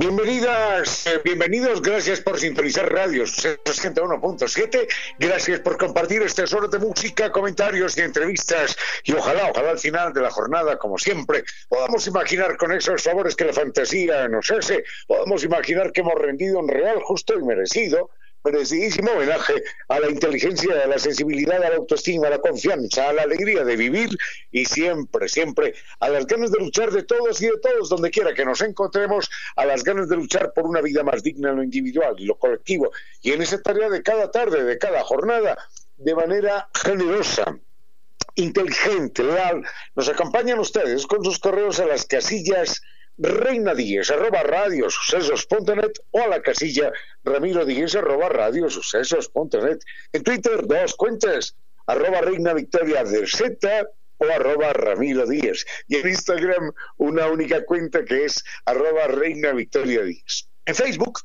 Bienvenidas, eh, bienvenidos, gracias por sintonizar Radio 61.7, gracias por compartir este tesoro de música, comentarios y entrevistas y ojalá, ojalá al final de la jornada, como siempre, podamos imaginar con esos favores que la fantasía nos hace, podamos imaginar que hemos rendido un real, justo y merecido merecidísimo homenaje a la inteligencia, a la sensibilidad, a la autoestima, a la confianza, a la alegría de vivir y siempre, siempre a las ganas de luchar de todos y de todos, donde quiera que nos encontremos, a las ganas de luchar por una vida más digna en lo individual y lo colectivo. Y en esa tarea de cada tarde, de cada jornada, de manera generosa, inteligente, leal, nos acompañan ustedes con sus correos a las casillas Reina Díez, arroba o a la casilla Ramiro Díez, arroba. En Twitter, dos cuentas, arroba Reina Victoria del Z o arroba Ramiro Díez. Y en Instagram, una única cuenta que es arroba Reina Victoria Díez. En Facebook,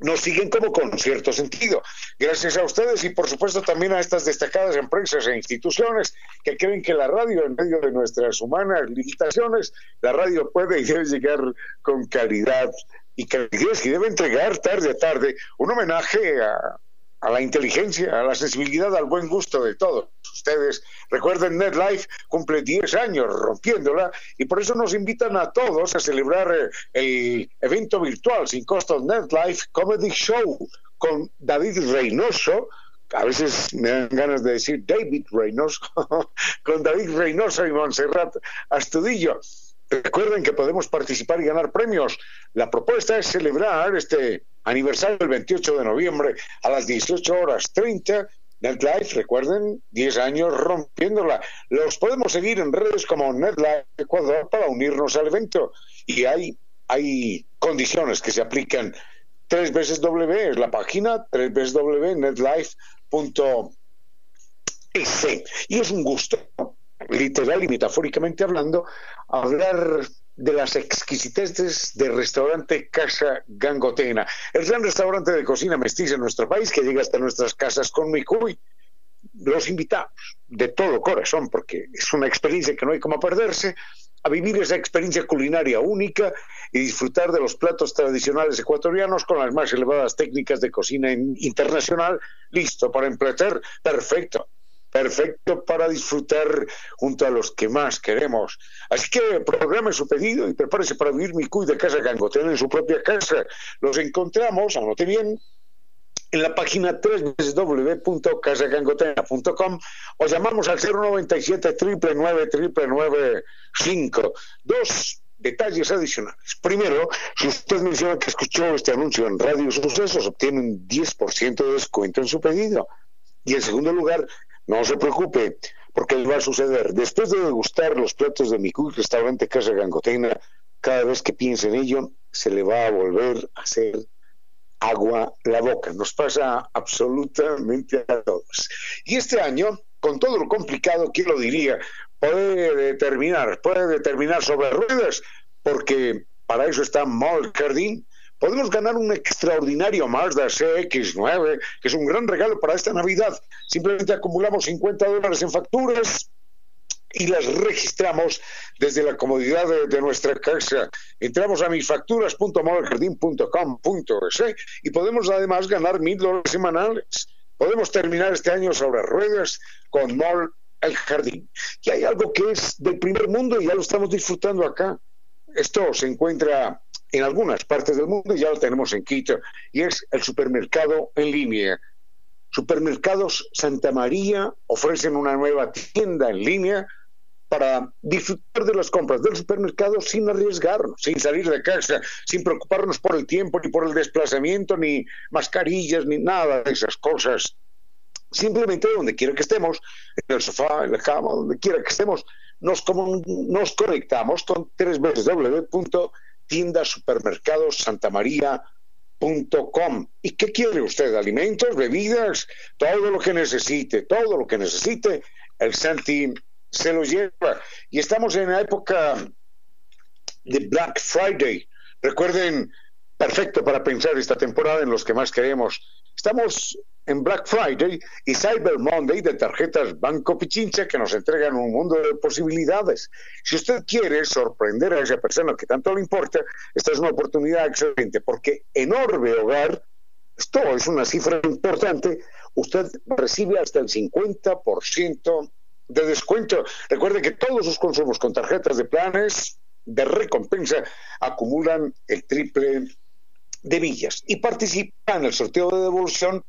nos siguen como con cierto sentido. Gracias a ustedes y por supuesto también a estas destacadas empresas e instituciones que creen que la radio, en medio de nuestras humanas limitaciones, la radio puede y debe llegar con calidad y calidez y debe entregar tarde a tarde un homenaje a la inteligencia, a la sensibilidad, al buen gusto de todos ustedes. Recuerden, NetLife cumple 10 años rompiéndola y por eso nos invitan a todos a celebrar eh, el evento virtual sin costo NetLife Comedy Show con David Reynoso, a veces me dan ganas de decir David Reynoso, con David Reynoso y Montserrat Astudillo. Recuerden que podemos participar y ganar premios. La propuesta es celebrar este aniversario el 28 de noviembre a las 18 horas 30. NetLife, recuerden, 10 años rompiéndola. Los podemos seguir en redes como NetLife Ecuador para unirnos al evento. Y hay, hay condiciones que se aplican. Tres veces W es la página, tres veces W, netlife.es. Y es un gusto literal y metafóricamente hablando, hablar de las exquisiteces del restaurante Casa Gangotena, el gran restaurante de cocina mestiza en nuestro país que llega hasta nuestras casas con Micuy. Los invitamos de todo corazón, porque es una experiencia que no hay como perderse, a vivir esa experiencia culinaria única y disfrutar de los platos tradicionales ecuatorianos con las más elevadas técnicas de cocina internacional, listo para emplear, perfecto perfecto para disfrutar junto a los que más queremos. Así que programe su pedido y prepárese para vivir mi cuy de casa Gangotena en su propia casa. Los encontramos, anote bien, en la página www.casagangotena.com o llamamos al 097 999 Dos detalles adicionales. Primero, si usted menciona que escuchó este anuncio en Radio Sucesos, obtiene un 10% de descuento en su pedido. Y en segundo lugar, no se preocupe, porque va a suceder. Después de degustar los platos de mi restaurante Casa Gangotena, cada vez que piense en ello, se le va a volver a hacer agua la boca. Nos pasa absolutamente a todos. Y este año, con todo lo complicado, ¿quién lo diría? Puede determinar, puede determinar sobre ruedas, porque para eso está Mall Jardín, podemos ganar un extraordinario Mazda CX9, que es un gran regalo para esta Navidad. Simplemente acumulamos 50 dólares en facturas y las registramos desde la comodidad de, nuestra casa. Entramos a misfacturas.modeljardín.com.es y podemos además ganar mil dólares semanales. Podemos terminar este año sobre ruedas con Mall El Jardín. Y hay algo que es del primer mundo y ya lo estamos disfrutando acá. Esto se encuentra en algunas partes del mundo, ya lo tenemos en Quito, y es el supermercado en línea. Supermercados Santa María ofrecen una nueva tienda en línea para disfrutar de las compras del supermercado sin arriesgarnos, sin salir de casa, sin preocuparnos por el tiempo, ni por el desplazamiento, ni mascarillas, ni nada de esas cosas. Simplemente donde quiera que estemos, en el sofá, en la cama, donde quiera que estemos, nos, nos conectamos con www.tiendasupermercadosantamaría.com. ¿Y qué quiere usted? ¿Alimentos, bebidas? Todo lo que necesite, todo lo que necesite, el Santi se lo lleva. Y estamos en la época de Black Friday. Recuerden, perfecto para pensar esta temporada en los que más queremos. Estamos en Black Friday y Cyber Monday de tarjetas Banco Pichincha que nos entregan un mundo de posibilidades. Si usted quiere sorprender a esa persona que tanto le importa, esta es una oportunidad excelente porque en Orbe Hogar, esto es una cifra importante, usted recibe hasta el 50% de descuento. Recuerde que todos sus consumos con tarjetas de planes de recompensa acumulan el triple de millas y participa en el sorteo de devolución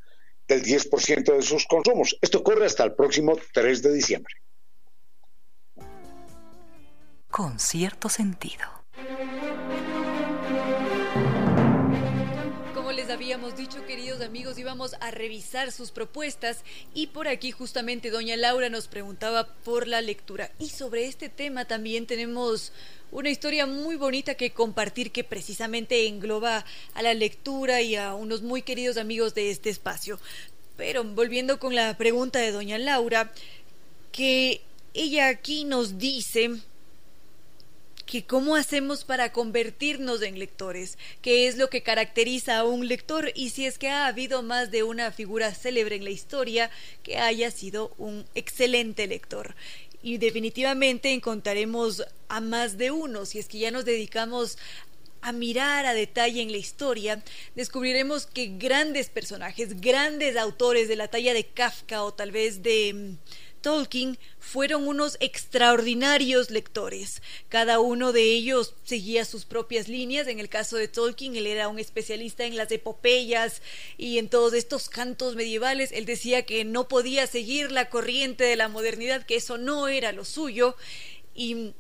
del 10% de sus consumos. Esto corre hasta el próximo 3 de diciembre. Con cierto sentido. Habíamos dicho, queridos amigos, íbamos a revisar sus propuestas y por aquí justamente doña Laura nos preguntaba por la lectura. Y sobre este tema también tenemos una historia muy bonita que compartir que precisamente engloba a la lectura y a unos muy queridos amigos de este espacio. Pero volviendo con la pregunta de doña Laura, que ella aquí nos dice que cómo hacemos para convertirnos en lectores, qué es lo que caracteriza a un lector y si es que ha habido más de una figura célebre en la historia que haya sido un excelente lector. Y definitivamente encontraremos a más de uno, si es que ya nos dedicamos a mirar a detalle en la historia, descubriremos que grandes personajes, grandes autores de la talla de Kafka o tal vez de Tolkien fueron unos extraordinarios lectores. Cada uno de ellos seguía sus propias líneas. En el caso de Tolkien, él era un especialista en las epopeyas y en todos estos cantos medievales. Él decía que no podía seguir la corriente de la modernidad, que eso no era lo suyo. Y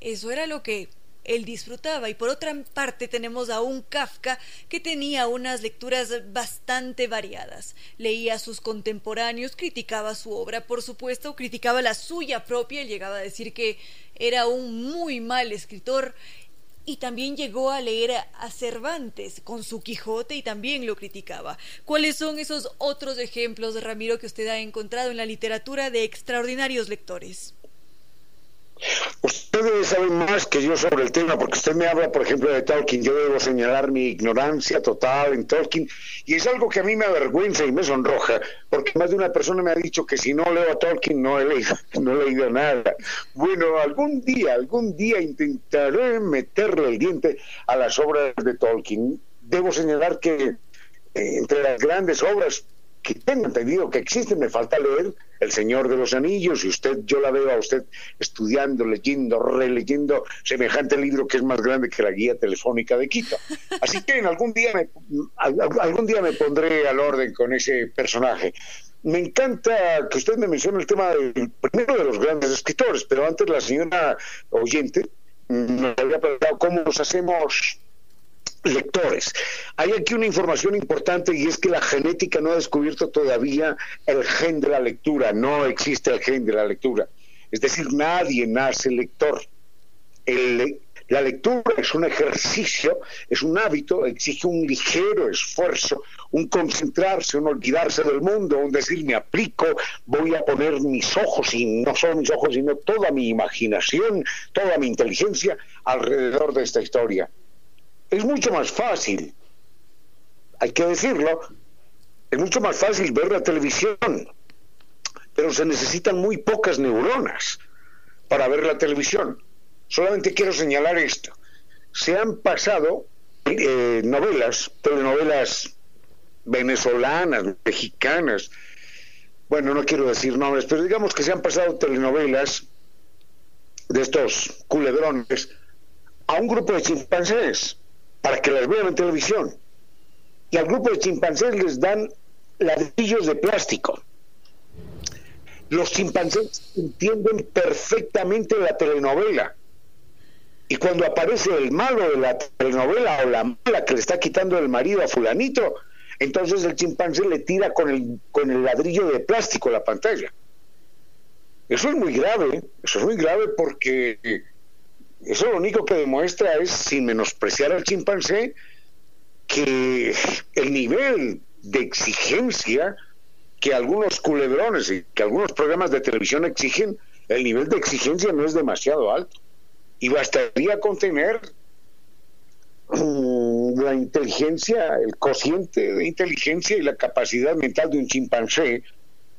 eso era lo que él disfrutaba. Y por otra parte tenemos a un Kafka que tenía unas lecturas bastante variadas. Leía a sus contemporáneos, criticaba su obra, por supuesto, criticaba la suya propia, llegaba a decir que era un muy mal escritor y también llegó a leer a Cervantes con su Quijote y también lo criticaba. ¿Cuáles son esos otros ejemplos, Ramiro, que usted ha encontrado en la literatura de extraordinarios lectores? Usted sabe más que yo sobre el tema, porque usted me habla, por ejemplo, de Tolkien. Yo debo señalar mi ignorancia total en Tolkien, y es algo que a mí me avergüenza y me sonroja, porque más de una persona me ha dicho que si no leo a Tolkien no he leído, no he leído nada. Bueno, algún día, algún día intentaré meterle el diente a las obras de Tolkien. Debo señalar que eh, entre las grandes obras que tengo entendido que existen, me falta leer El Señor de los Anillos, y usted, yo la veo a usted estudiando, leyendo, releyendo semejante libro que es más grande que la guía telefónica de Quito. Así que en algún día me, algún día me pondré al orden con ese personaje. Me encanta que usted me mencione el tema del primero de los grandes escritores, pero antes la señora oyente me había preguntado cómo nos hacemos lectores. Hay aquí una información importante y es que la genética no ha descubierto todavía el gen de la lectura, no existe el gen de la lectura. Es decir, nadie nace lector. la lectura es un ejercicio, es un hábito, exige un ligero esfuerzo, un concentrarse, un olvidarse del mundo, un decir me aplico, voy a poner mis ojos, y no solo mis ojos, sino toda mi imaginación, toda mi inteligencia alrededor de esta historia es mucho más fácil, hay que decirlo, es mucho más fácil ver la televisión, pero se necesitan muy pocas neuronas para ver la televisión. Solamente quiero señalar esto. Se han pasado eh, novelas, telenovelas venezolanas, mexicanas, bueno, no quiero decir nombres, pero digamos que se han pasado telenovelas de estos culebrones a un grupo de chimpancés para que las vean en televisión. Y al grupo de chimpancés les dan ladrillos de plástico. Los chimpancés entienden perfectamente la telenovela. Y cuando aparece el malo de la telenovela o la mala que le está quitando el marido a fulanito, entonces el chimpancé le tira con el, con el ladrillo de plástico a la pantalla. Eso es muy grave, eso es muy grave porque eso lo único que demuestra es, sin menospreciar al chimpancé, que el nivel de exigencia que algunos culebrones y que algunos programas de televisión exigen, el nivel de exigencia no es demasiado alto. Y bastaría con tener mm, la inteligencia, el cociente de inteligencia y la capacidad mental de un chimpancé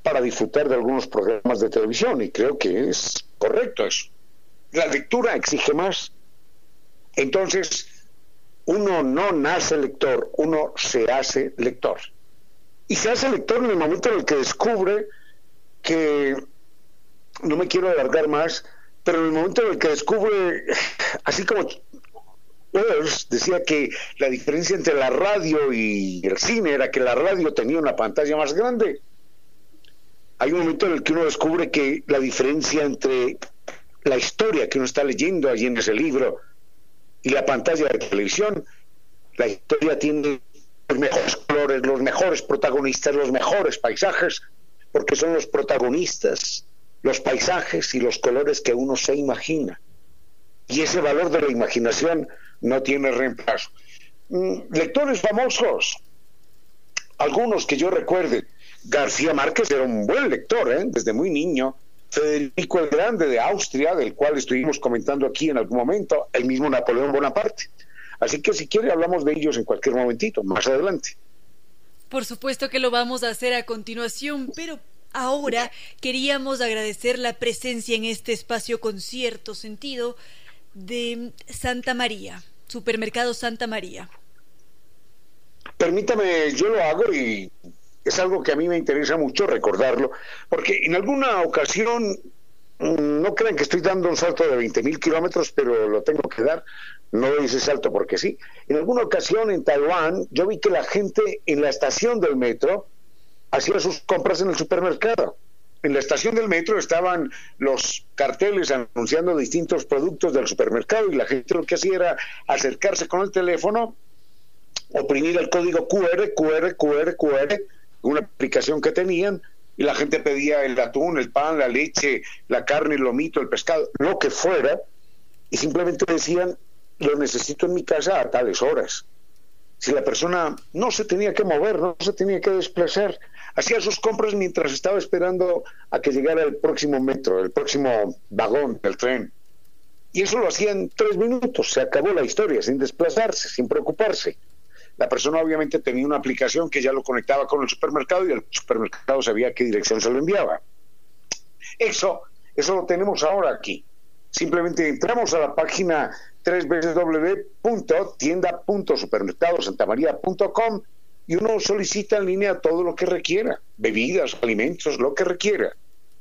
para disfrutar de algunos programas de televisión. Y creo que es correcto eso. La lectura exige más. Entonces, uno no nace lector, uno se hace lector. Y se hace lector en el momento en el que descubre que, no me quiero alargar más, pero en el momento en el que descubre, así como Wells decía que la diferencia entre la radio y el cine era que la radio tenía una pantalla más grande. Hay un momento en el que uno descubre que la diferencia entre la historia que uno está leyendo allí en ese libro y la pantalla de televisión, la historia tiene los mejores colores, los mejores protagonistas, los mejores paisajes, porque son los protagonistas los paisajes y los colores que uno se imagina. Y ese valor de la imaginación no tiene reemplazo. Mm, lectores famosos, algunos que yo recuerde, García Márquez era un buen lector, ¿eh? desde muy niño. Federico el Grande de Austria, del cual estuvimos comentando aquí en algún momento, el mismo Napoleón Bonaparte. Así que si quiere hablamos de ellos en cualquier momentito, más adelante. Por supuesto que lo vamos a hacer a continuación, pero Ahora queríamos agradecer la presencia en este espacio con cierto sentido de Santa María, Supermercado Santa María. Permítame, yo lo hago y es algo que a mí me interesa mucho recordarlo, porque en alguna ocasión, mm, no crean que estoy dando un salto de 20.000 kilómetros, pero lo tengo que dar, no doy ese salto porque sí. En alguna ocasión en Taiwán, yo vi que la gente en la estación del metro, hacía sus compras en el supermercado. En la estación del metro estaban los carteles anunciando distintos productos del supermercado y la gente lo que hacía era acercarse con el teléfono, oprimir el código QR, QR, QR, QR, una aplicación que tenían, y la gente pedía el atún, el pan, la leche, la carne, el lomito, el pescado, lo que fuera, y simplemente decían, lo necesito en mi casa a tales horas. Si la persona no se tenía que mover, no se tenía que desplazar, hacía sus compras mientras estaba esperando a que llegara el próximo metro, el próximo vagón del tren. Y eso lo hacía en tres minutos, se acabó la historia, sin desplazarse, sin preocuparse. La persona obviamente tenía una aplicación que ya lo conectaba con el supermercado y el supermercado sabía qué dirección se lo enviaba. Eso, eso lo tenemos ahora aquí. Simplemente entramos a la página www.tienda.supermercadosantamaría.com y uno solicita en línea todo lo que requiera, bebidas, alimentos, lo que requiera.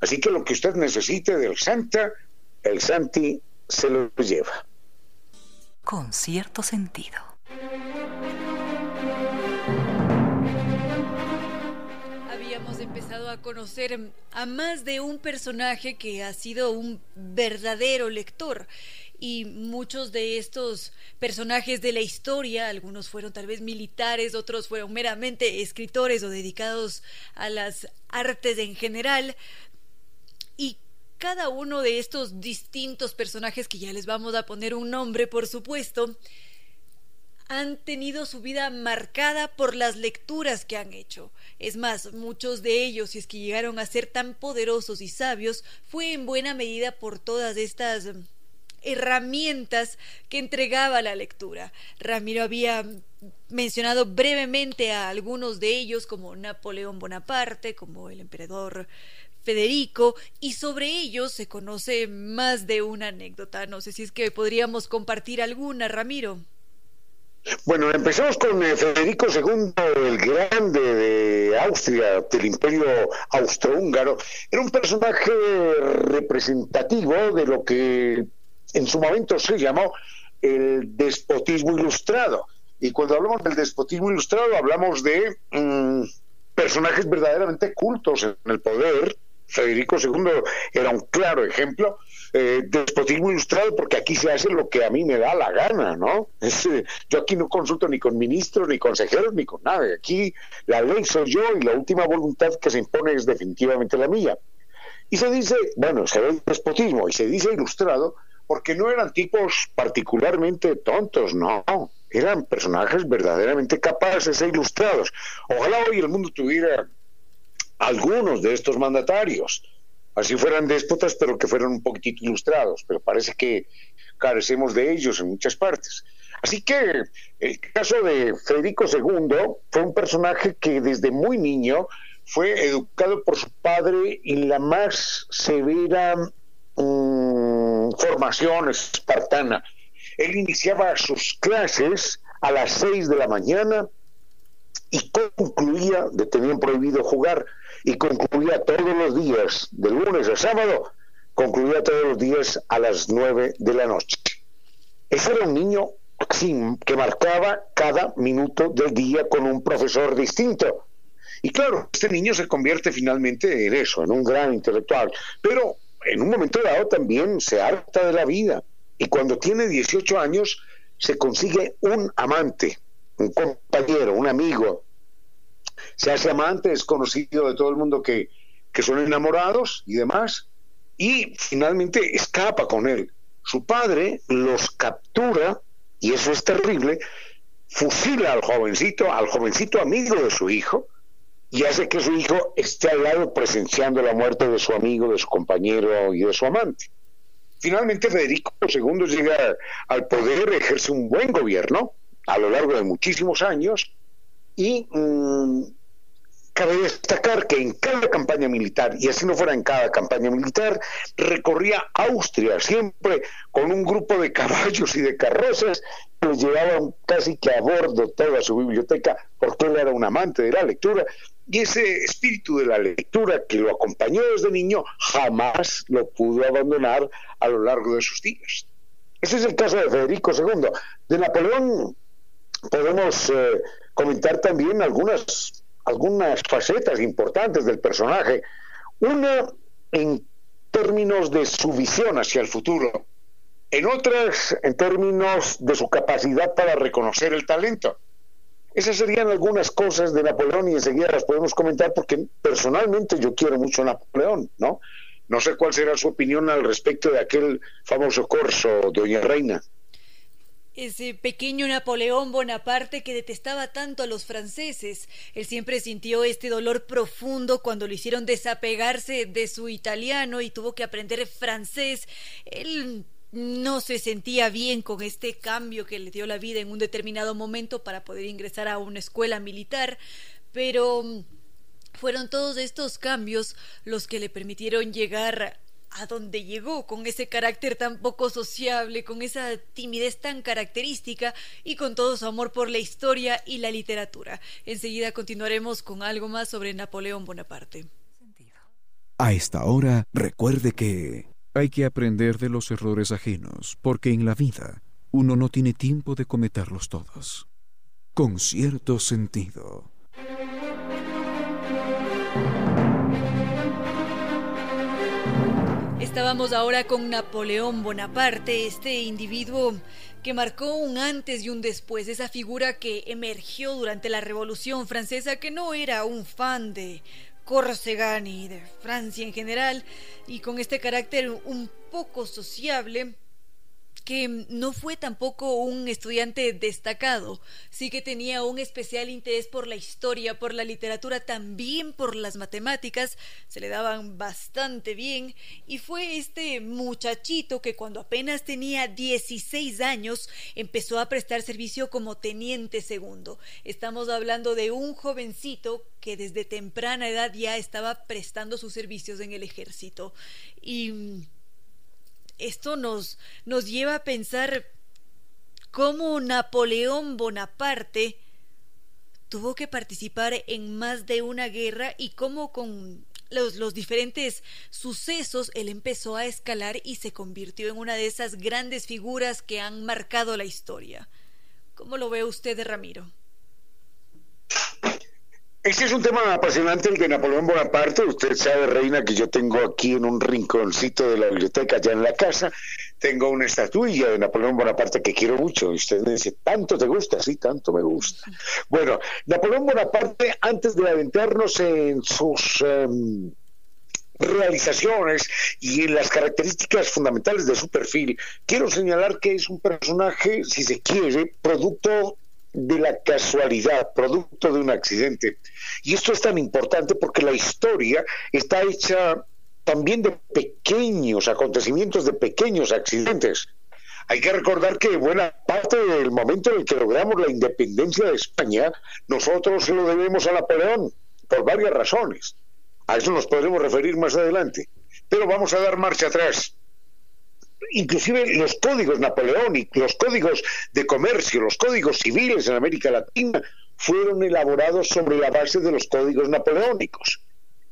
Así que lo que usted necesite del Santa, el Santi se lo lleva. Con cierto sentido. Conocer a más de un personaje que ha sido un verdadero lector. Y muchos de estos personajes de la historia, algunos fueron tal vez militares, otros fueron meramente escritores o dedicados a las artes en general, y cada uno de estos distintos personajes, que ya les vamos a poner un nombre, por supuesto, han tenido su vida marcada por las lecturas que han hecho. Es más, muchos de ellos, si es que llegaron a ser tan poderosos y sabios, fue en buena medida por todas estas herramientas que entregaba la lectura. Ramiro había mencionado brevemente a algunos de ellos como Napoleón Bonaparte, como el emperador Federico, y sobre ellos se conoce más de una anécdota. No sé si es que podríamos compartir alguna, Ramiro. Bueno, empezamos con eh, Federico II el Grande de Austria, del Imperio Austrohúngaro. Era un personaje representativo de lo que en su momento se llamó el despotismo ilustrado. Y cuando hablamos del despotismo ilustrado, hablamos de mm, personajes verdaderamente cultos en el poder. Federico II era un claro ejemplo. Eh, despotismo ilustrado porque aquí se hace lo que a mí me da la gana, ¿no? Eh, yo aquí no consulto ni con ministros, ni consejeros, ni con nada. Aquí la ley soy yo y la última voluntad que se impone es definitivamente la mía. Y se dice, bueno, se ve despotismo y se dice ilustrado porque no eran tipos particularmente tontos, no, eran personajes verdaderamente capaces e ilustrados. Ojalá hoy el mundo tuviera algunos de estos mandatarios, así fueran déspotas, pero que fueran un poquitito ilustrados, pero parece que carecemos de ellos en muchas partes. Así que el caso de Federico II fue un personaje que desde muy niño fue educado por su padre en la más severa mm, formación espartana. Él iniciaba sus clases a las seis de la mañana y concluía, de tenían prohibido jugar, y concluía todos los días, de lunes a sábado, concluía todos los días a las nueve de la noche. Ese era un niño que marcaba cada minuto del día con un profesor distinto. Y claro, este niño se convierte finalmente en eso, en un gran intelectual, pero en un momento dado también se harta de la vida y cuando tiene 18 años se consigue un amante, un compañero, un amigo. Se hace amante, es conocido de todo el mundo que, que son enamorados y demás, y finalmente escapa con él. Su padre los captura, y eso es terrible, fusila al jovencito, al jovencito amigo de su hijo, y hace que su hijo esté al lado presenciando la muerte de su amigo, de su compañero y de su amante. Finalmente Federico II llega al poder, ejerce un buen gobierno a lo largo de muchísimos años y mm, Cabe destacar que en cada campaña militar, y así no fuera en cada campaña militar, recorría Austria siempre con un grupo de caballos y de carrozas que llevaban casi que a bordo toda su biblioteca, porque él era un amante de la lectura, y ese espíritu de la lectura que lo acompañó desde niño jamás lo pudo abandonar a lo largo de sus días. Ese es el caso de Federico II. De Napoleón podemos eh, comentar también algunas algunas facetas importantes del personaje. Una en términos de su visión hacia el futuro, en otras en términos de su capacidad para reconocer el talento. Esas serían algunas cosas de Napoleón y enseguida las podemos comentar porque personalmente yo quiero mucho a Napoleón, ¿no? No sé cuál será su opinión al respecto de aquel famoso corso, Doña Reina ese pequeño Napoleón Bonaparte que detestaba tanto a los franceses. Él siempre sintió este dolor profundo cuando lo hicieron desapegarse de su italiano y tuvo que aprender francés. Él no se sentía bien con este cambio que le dio la vida en un determinado momento para poder ingresar a una escuela militar, pero fueron todos estos cambios los que le permitieron llegar a dónde llegó con ese carácter tan poco sociable, con esa timidez tan característica y con todo su amor por la historia y la literatura. Enseguida continuaremos con algo más sobre Napoleón Bonaparte. A esta hora, recuerde que hay que aprender de los errores ajenos, porque en la vida uno no tiene tiempo de cometerlos todos. Con cierto sentido. Estábamos ahora con Napoleón Bonaparte, este individuo que marcó un antes y un después, esa figura que emergió durante la Revolución Francesa, que no era un fan de Corsegan y de Francia en general, y con este carácter un poco sociable, que no fue tampoco un estudiante destacado, sí que tenía un especial interés por la historia, por la literatura, también por las matemáticas, se le daban bastante bien, y fue este muchachito que cuando apenas tenía 16 años empezó a prestar servicio como teniente segundo. Estamos hablando de un jovencito que desde temprana edad ya estaba prestando sus servicios en el ejército. Y esto nos, nos lleva a pensar cómo Napoleón Bonaparte tuvo que participar en más de una guerra y cómo con los, los, diferentes sucesos él empezó a escalar y se convirtió en una de esas grandes figuras que han marcado la historia. ¿Cómo lo ve usted, Ramiro? Este es un tema apasionante, el de Napoleón Bonaparte. Usted sabe, Reina, que yo tengo aquí en un rinconcito de la biblioteca, ya en la casa, tengo una estatuilla de Napoleón Bonaparte que quiero mucho. Y usted me dice, ¿tanto te gusta? Sí, tanto me gusta. Bueno, Napoleón Bonaparte, antes de adentrarnos en sus... Em, realizaciones y en las características fundamentales de su perfil, quiero señalar que es un personaje, si se quiere, producto de la casualidad, producto de un accidente. Y esto es tan importante porque la historia está hecha también de pequeños acontecimientos, de pequeños accidentes. Hay que recordar que buena parte del momento en el que logramos la independencia de España, nosotros se lo debemos a Napoleón, por varias razones. A eso nos podremos referir más adelante. Pero vamos a dar marcha atrás. Inclusive los códigos napoleónicos, los códigos de comercio, los códigos civiles en América Latina fueron elaborados sobre la base de los códigos napoleónicos.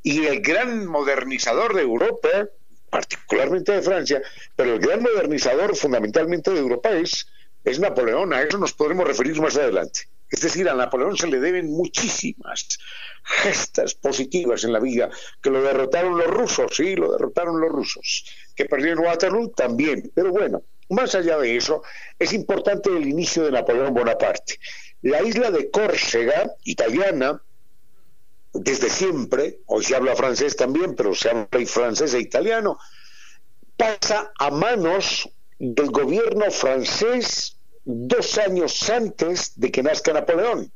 Y el gran modernizador de Europa, particularmente de Francia, pero el gran modernizador fundamentalmente de Europa es, es Napoleón. A eso nos podremos referir más adelante. Es decir, a Napoleón se le deben muchísimas gestas positivas en la vida, que lo derrotaron los rusos, sí, lo derrotaron los rusos, que perdieron Waterloo también, pero bueno, más allá de eso, es importante el inicio de Napoleón Bonaparte. La isla de Córcega, italiana, desde siempre, hoy se habla francés también, pero se habla francés e italiano, pasa a manos del gobierno francés dos años antes de que nazca Napoleón.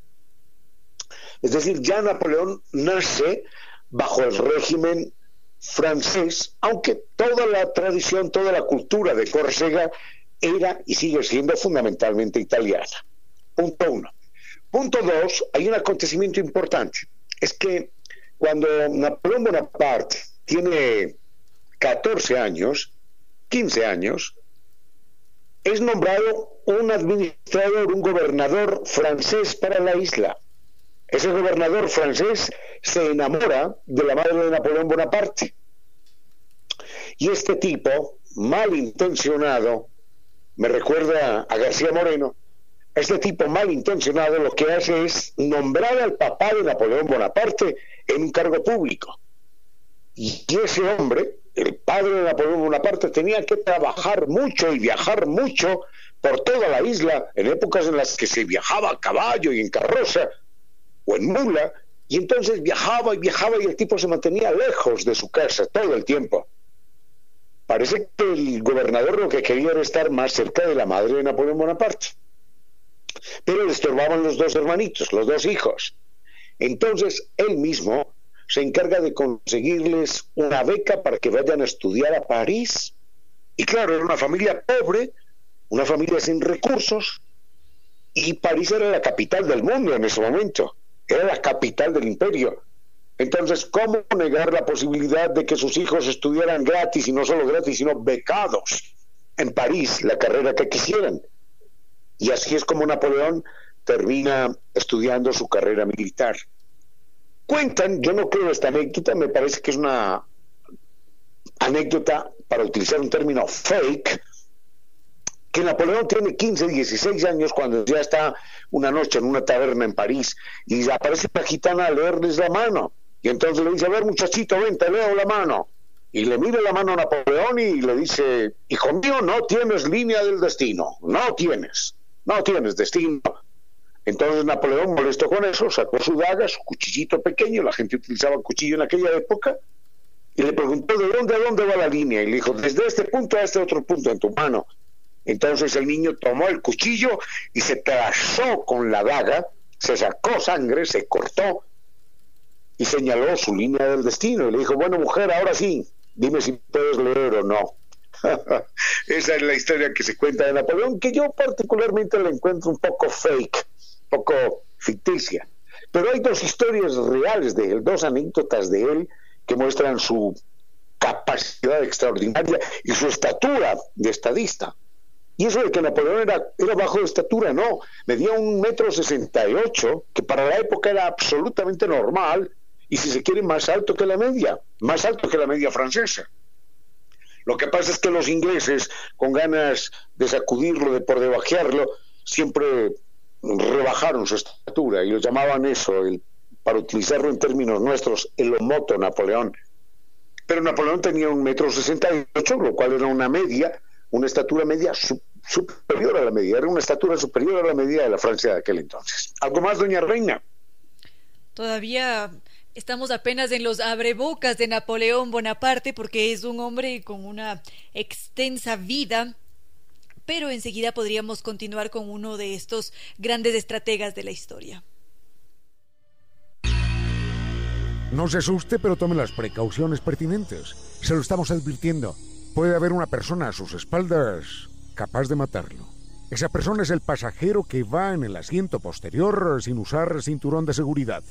Es decir, ya Napoleón nace bajo el régimen francés, aunque toda la tradición, toda la cultura de Córcega era y sigue siendo fundamentalmente italiana. Punto uno. Punto dos, hay un acontecimiento importante. Es que cuando Napoleón Bonaparte tiene 14 años, 15 años, es nombrado un administrador, un gobernador francés para la isla. Ese gobernador francés se enamora de la madre de Napoleón Bonaparte. Y este tipo, malintencionado, me recuerda a García Moreno, este tipo malintencionado lo que hace es nombrar al papá de Napoleón Bonaparte en un cargo público. Y ese hombre, el padre de Napoleón Bonaparte, tenía que trabajar mucho y viajar mucho por toda la isla en épocas en las que se viajaba a caballo y en carroza o en mula, y entonces viajaba y viajaba y el tipo se mantenía lejos de su casa todo el tiempo. Parece que el gobernador lo que quería era estar más cerca de la madre de Napoleón Bonaparte. Pero le estorbaban los dos hermanitos, los dos hijos. Entonces él mismo se encarga de conseguirles una beca para que vayan a estudiar a París. Y claro, era una familia pobre, una familia sin recursos, y París era la capital del mundo en ese momento, era la capital del imperio. Entonces, ¿cómo negar la posibilidad de que sus hijos estudiaran gratis, y no solo gratis, sino becados en París, la carrera que quisieran? Y así es como Napoleón termina estudiando su carrera militar. Cuentan, yo no creo esta anécdota, me parece que es una anécdota, para utilizar un término fake, que Napoleón tiene 15, 16 años cuando ya está una noche en una taberna en París y aparece la gitana a leerles la mano. Y entonces le dice, a ver muchachito, ven, te leo la mano. Y le mira la mano a Napoleón y le dice, hijo mío, no tienes línea del destino, no tienes, no tienes destino. Entonces Napoleón, molesto con eso, sacó su daga, su cuchillito pequeño, la gente utilizaba cuchillo en aquella época, y le preguntó, ¿de dónde a dónde va la línea? Y le dijo, desde este punto a este otro punto en tu mano. Entonces el niño tomó el cuchillo y se trazó con la daga, se sacó sangre, se cortó y señaló su línea del destino. Y le dijo, bueno mujer, ahora sí, dime si puedes leer o no. Esa es la historia que se cuenta de Napoleón, que yo particularmente la encuentro un poco fake, poco ficticia. Pero hay dos historias reales de él, dos anécdotas de él que muestran su capacidad extraordinaria y su estatura de estadista. Y eso de que Napoleón era, era bajo de estatura, no, medía un metro sesenta y ocho, que para la época era absolutamente normal, y si se quiere más alto que la media, más alto que la media francesa. Lo que pasa es que los ingleses, con ganas de sacudirlo, de por debajearlo, siempre rebajaron su estatura y lo llamaban eso, el, para utilizarlo en términos nuestros, el homoto Napoleón. Pero Napoleón tenía un metro sesenta y ocho, lo cual era una media, una estatura media superior a la media, era una estatura superior a la media de la Francia de aquel entonces. ¿Algo más, doña Reina? Todavía Estamos apenas en los abrebocas de Napoleón Bonaparte porque es un hombre con una extensa vida, pero enseguida podríamos continuar con uno de estos grandes estrategas de la historia. No se asuste, pero tome las precauciones pertinentes. Se lo estamos advirtiendo. Puede haber una persona a sus espaldas capaz de matarlo. Esa persona es el pasajero que va en el asiento posterior sin usar cinturón de seguridad.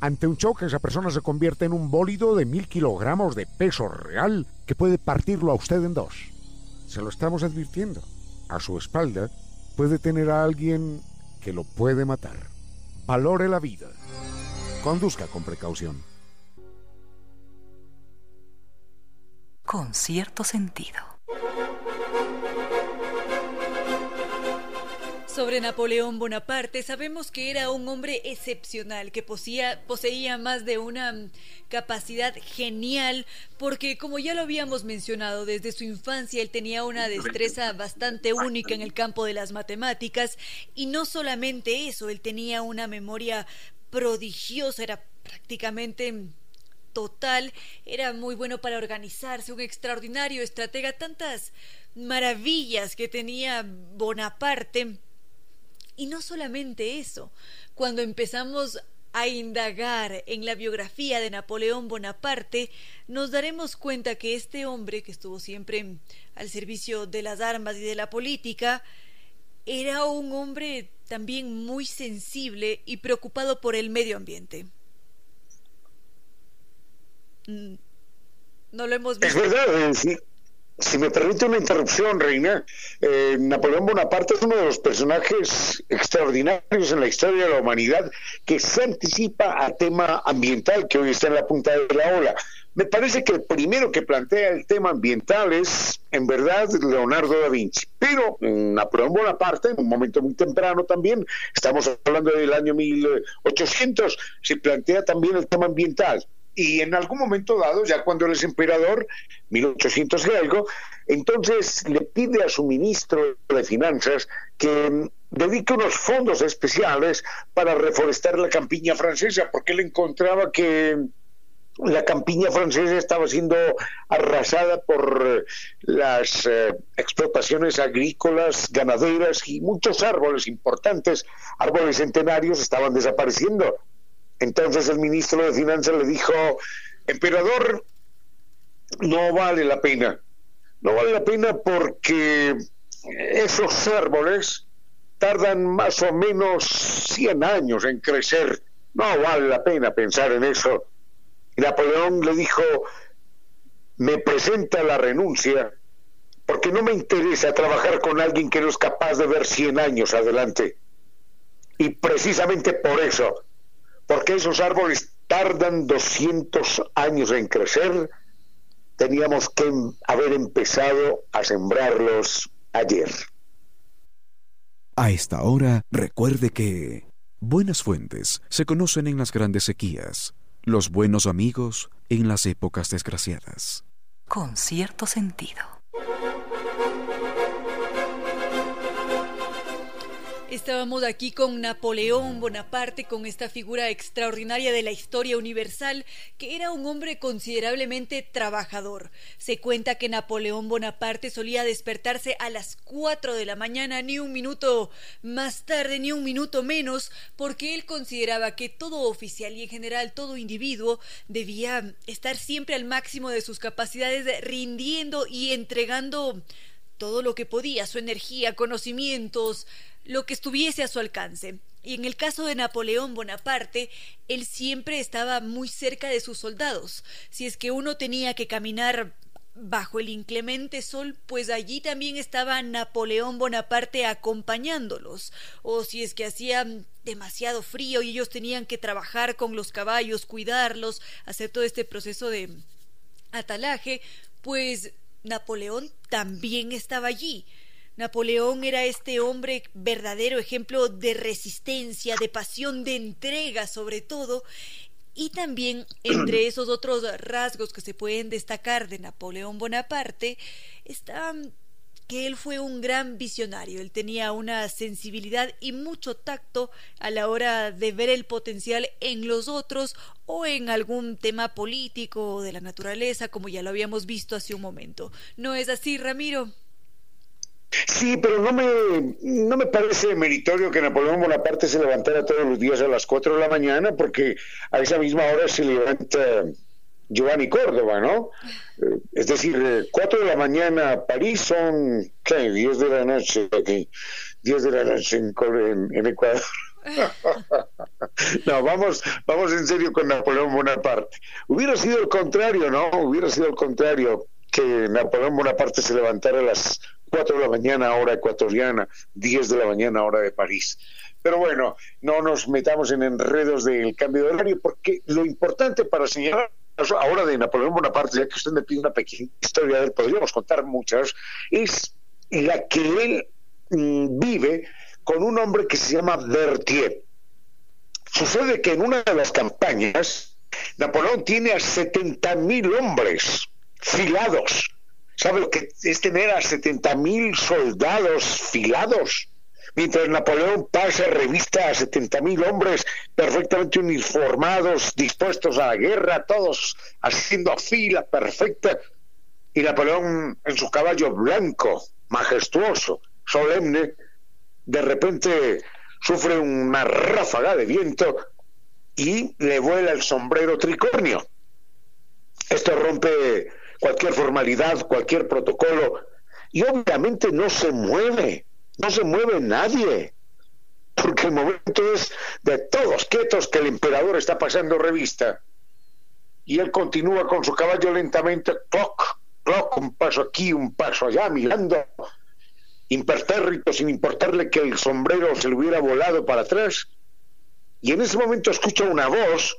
Ante un choque, esa persona se convierte en un bólido de mil kilogramos de peso real que puede partirlo a usted en dos. Se lo estamos advirtiendo. A su espalda puede tener a alguien que lo puede matar. Valore la vida. Conduzca con precaución. Con cierto sentido. Sobre Napoleón Bonaparte sabemos que era un hombre excepcional, que poseía, poseía más de una mm, capacidad genial, porque como ya lo habíamos mencionado, desde su infancia él tenía una destreza bastante única en el campo de las matemáticas, y no solamente eso, él tenía una memoria prodigiosa, era prácticamente mm, total, era muy bueno para organizarse, un extraordinario estratega, tantas maravillas que tenía Bonaparte y no solamente eso, cuando empezamos a indagar en la biografía de Napoleón Bonaparte, nos daremos cuenta que este hombre, que estuvo siempre al servicio de las armas y de la política, era un hombre también muy sensible y preocupado por el medio ambiente. Mm, no lo hemos visto. Es verdad, sí. Si me permite una interrupción, Reina, eh, Napoleón Bonaparte es uno de los personajes extraordinarios en la historia de la humanidad que se anticipa al tema ambiental que hoy está en la punta de la ola. Me parece que el primero que plantea el tema ambiental es, en verdad, Leonardo da Vinci. Pero Napoleón Bonaparte, en un momento muy temprano también, estamos hablando del año 1800, se plantea también el tema ambiental y en algún momento dado, ya cuando él es emperador, 1800 y algo, entonces le pide a su ministro de Finanzas que dedique unos fondos especiales para reforestar la campiña francesa, porque él encontraba que la campiña francesa estaba siendo arrasada por las eh, explotaciones agrícolas, ganaderas y muchos árboles importantes, árboles centenarios estaban desapareciendo. Entonces el ministro de Finanzas le dijo, emperador, no vale la pena. No vale la pena porque esos árboles tardan más o menos 100 años en crecer. No vale la pena pensar en eso. Y Napoleón le dijo, me presenta la renuncia porque no me interesa trabajar con alguien que no es capaz de ver 100 años adelante. Y precisamente por eso porque esos árboles tardan 200 años en crecer, teníamos que haber empezado a sembrarlos ayer. A esta hora, recuerde que buenas fuentes se conocen en las grandes sequías, los buenos amigos en las épocas desgraciadas. Con cierto sentido. Estábamos aquí con Napoleón Bonaparte, con esta figura extraordinaria de la historia universal, que era un hombre considerablemente trabajador. Se cuenta que Napoleón Bonaparte solía despertarse a las cuatro de la mañana, ni un minuto más tarde, ni un minuto menos, porque él consideraba que todo oficial y en general todo individuo debía estar siempre al máximo de sus capacidades, rindiendo y entregando todo lo que podía, su energía, conocimientos, lo que estuviese a su alcance. Y en el caso de Napoleón Bonaparte, él siempre estaba muy cerca de sus soldados. Si es que uno tenía que caminar bajo el inclemente sol, pues allí también estaba Napoleón Bonaparte acompañándolos. O si es que hacía demasiado frío y ellos tenían que trabajar con los caballos, cuidarlos, hacer todo este proceso de atalaje, pues Napoleón también estaba allí. Napoleón era este hombre verdadero ejemplo de resistencia, de pasión, de entrega sobre todo, y también entre esos otros rasgos que se pueden destacar de Napoleón Bonaparte está que él fue un gran visionario. Él tenía una sensibilidad y mucho tacto a la hora de ver el potencial en los otros o en algún tema político o de la naturaleza, como ya lo habíamos visto hace un momento. ¿No es así, Ramiro? Sí, pero no me, no me parece meritorio que Napoleón Bonaparte se levantara todos los días a las 4 de la mañana, porque a esa misma hora se levanta Giovanni Córdoba, ¿no? Eh, es decir, 4 de la mañana París son, ¿qué? 10 de la noche aquí, 10 de la noche en, Ecuador. no, vamos, vamos en serio con Napoleón Bonaparte. Hubiera sido el contrario, ¿no? Hubiera sido el contrario que Napoleón Bonaparte se levantara a las 4 de la mañana hora ecuatoriana, 10 de la mañana hora de París. Pero bueno, no nos metamos en enredos del cambio de horario, porque lo importante para señalar ahora de Napoleón Bonaparte, ya que usted me pide una pequeña historia podríamos contar muchas, es la que él mm, vive con un hombre que se llama Berthier. Sucede que en una de las campañas, Napoleón tiene a 70 mil hombres filados ¿Sabe lo que es tener a 70.000 soldados filados? Mientras Napoleón pasa revista a 70.000 hombres perfectamente uniformados, dispuestos a la guerra, todos haciendo fila perfecta, y Napoleón en su caballo blanco, majestuoso, solemne, de repente sufre una ráfaga de viento y le vuela el sombrero tricornio. Esto rompe cualquier formalidad, cualquier protocolo, y obviamente no se mueve, no se mueve nadie, porque el momento es de todos quietos que el emperador está pasando revista. Y él continúa con su caballo lentamente, cloc, cloc, un paso aquí, un paso allá, mirando, impertérrito, sin importarle que el sombrero se le hubiera volado para atrás. Y en ese momento escucha una voz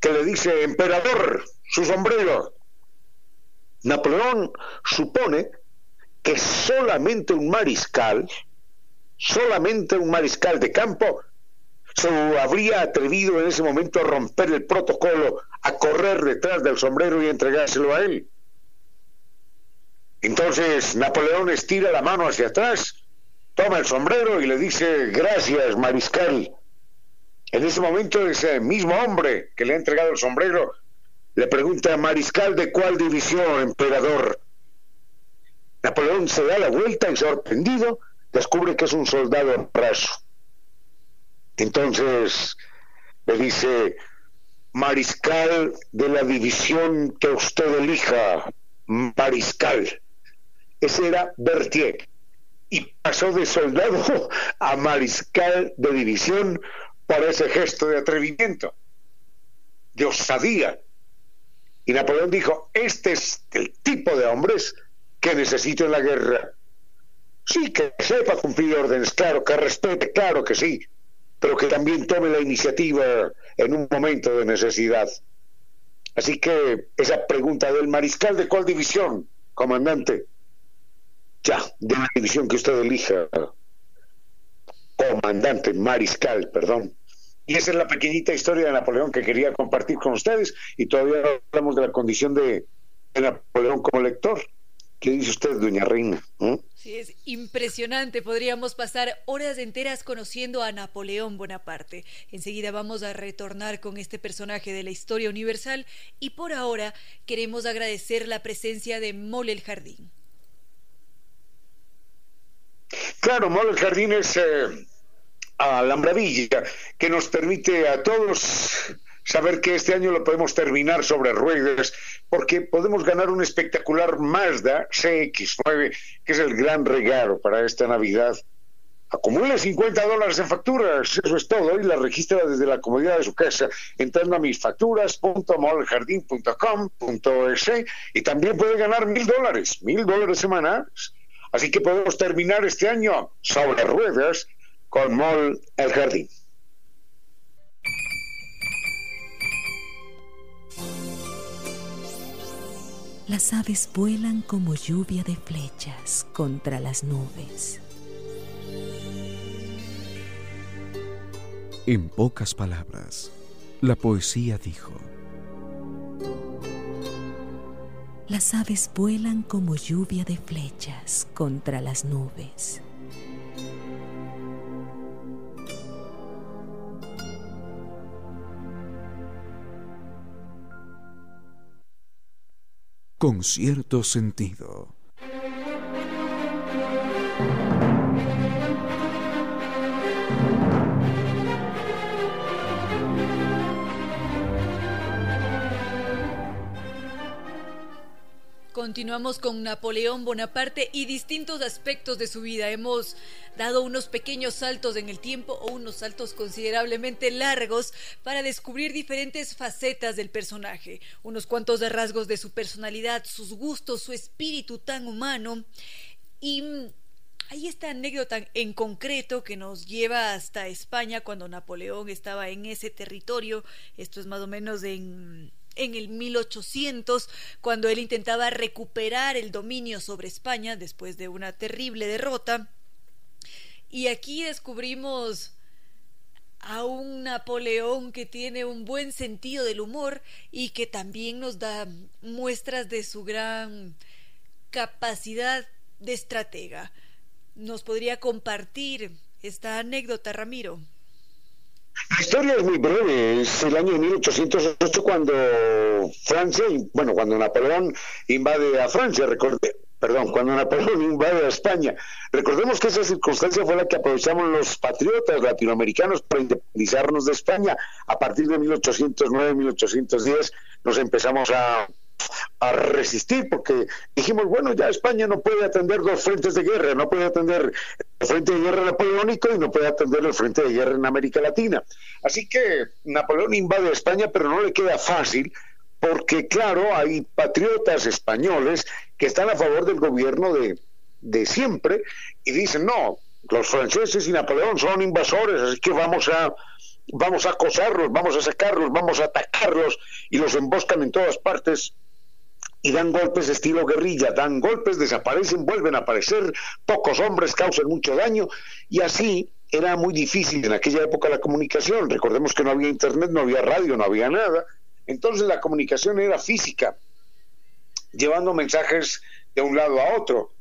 que le dice, emperador, su sombrero. Napoleón supone que solamente un mariscal, solamente un mariscal de campo, se habría atrevido en ese momento a romper el protocolo, a correr detrás del sombrero y entregárselo a él. Entonces Napoleón estira la mano hacia atrás, toma el sombrero y le dice, gracias, mariscal. En ese momento ese mismo hombre que le ha entregado el sombrero le pregunta, mariscal de cuál división, emperador. Napoleón se da la vuelta y sorprendido descubre que es un soldado raso. Entonces le dice, mariscal de la división que usted elija, mariscal. Ese era Berthier. Y pasó de soldado a mariscal de división por ese gesto de atrevimiento, de osadía, y Napoleón dijo, este es el tipo de hombres que necesito en la guerra. Sí, que sepa cumplir órdenes, claro, que respete, claro que sí, pero que también tome la iniciativa en un momento de necesidad. Así que esa pregunta del mariscal de cuál división, comandante, ya, de la división que usted elija, comandante, mariscal, perdón. Y esa es la pequeñita historia de Napoleón que quería compartir con ustedes. Y todavía hablamos de la condición de, Napoleón como lector. ¿Qué dice usted, doña Reina? ¿Mm? Sí, es impresionante. Podríamos pasar horas enteras conociendo a Napoleón Bonaparte. Enseguida vamos a retornar con este personaje de la historia universal y por ahora queremos agradecer la presencia de Mole el Jardín. Claro, Mole el Jardín es eh, a que nos permite a todos saber que este año lo podemos terminar sobre ruedas, porque podemos ganar un espectacular Mazda CX9, que es el gran regalo para esta Navidad. Acumule 50 dólares en facturas, eso es todo, y la registra desde la comodidad de su casa, entrando a misfacturas.moljardín.com.es y también puede ganar mil dólares, mil dólares semanales. Así que podemos terminar este año sobre ruedas con Mol El Jardín. Las aves vuelan como lluvia de flechas contra las nubes. En pocas palabras, la poesía dijo, Las aves vuelan como lluvia de flechas contra las nubes. Con cierto sentido. Continuamos con Napoleón Bonaparte y distintos aspectos de su vida. Hemos dado unos pequeños saltos en el tiempo o unos saltos considerablemente largos para descubrir diferentes facetas del personaje, unos cuantos de rasgos de su personalidad, sus gustos, su espíritu tan humano. Y hay esta anécdota en concreto que nos lleva hasta España cuando Napoleón estaba en ese territorio. Esto es más o menos en en el 1800, cuando él intentaba recuperar el dominio sobre España después de una terrible derrota. Y aquí descubrimos a un Napoleón que tiene un buen sentido del humor y que también nos da muestras de su gran capacidad de estratega. ¿Nos podría compartir esta anécdota, Ramiro? La historia es muy breve, es el año 1808 cuando Francia, bueno, cuando Napoleón invade a Francia, recordé, perdón, cuando Napoleón invade a España. Recordemos que esa circunstancia fue la que aprovechamos los patriotas latinoamericanos para independizarnos de España. A partir de 1809-1810 nos empezamos a a resistir porque dijimos, bueno, ya España no puede atender dos frentes de guerra, no puede atender el frente de guerra napoleónico y no puede atender el frente de guerra en América Latina. Así que Napoleón invade España, pero no le queda fácil porque, claro, hay patriotas españoles que están a favor del gobierno de, de siempre y dicen, no, los franceses y Napoleón son invasores, así que vamos a vamos a acosarlos, vamos a sacarlos, vamos a atacarlos y los emboscan en todas partes y dan golpes estilo guerrilla, dan golpes, desaparecen, vuelven a aparecer, pocos hombres causan mucho daño y así era muy difícil en aquella época la comunicación. Recordemos que no había internet, no había radio, no había nada. Entonces la comunicación era física, llevando mensajes de un lado a otro.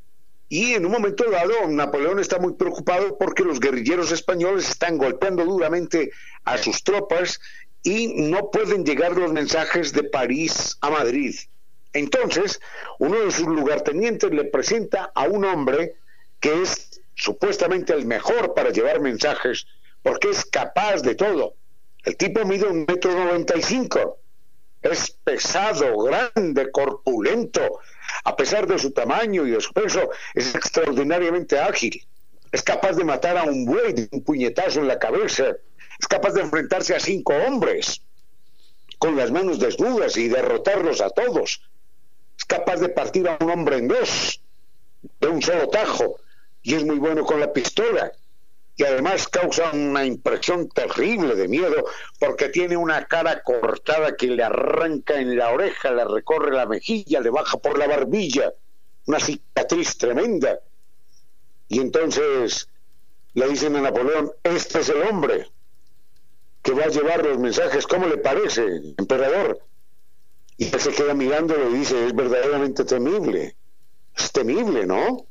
Y en un momento dado, Napoleón está muy preocupado porque los guerrilleros españoles están golpeando duramente a sus tropas y no pueden llegar los mensajes de París a Madrid. Entonces, uno de sus lugartenientes le presenta a un hombre que es supuestamente el mejor para llevar mensajes, porque es capaz de todo. El tipo mide un metro noventa y cinco, es pesado, grande, corpulento. A pesar de su tamaño y de su peso, es extraordinariamente ágil. Es capaz de matar a un buey de un puñetazo en la cabeza. Es capaz de enfrentarse a cinco hombres con las manos desnudas y derrotarlos a todos es capaz de partir a un hombre en dos, de un solo tajo, y es muy bueno con la pistola. Y además causa una impresión terrible de miedo porque tiene una cara cortada que le arranca en la oreja, le recorre la mejilla, le baja por la barbilla, una cicatriz tremenda. Y entonces le dicen a Napoleón, este es el hombre que va a llevar los mensajes, ¿cómo le parece, emperador? Y él se queda mirándolo y dice, es verdaderamente temible. Es temible, ¿no?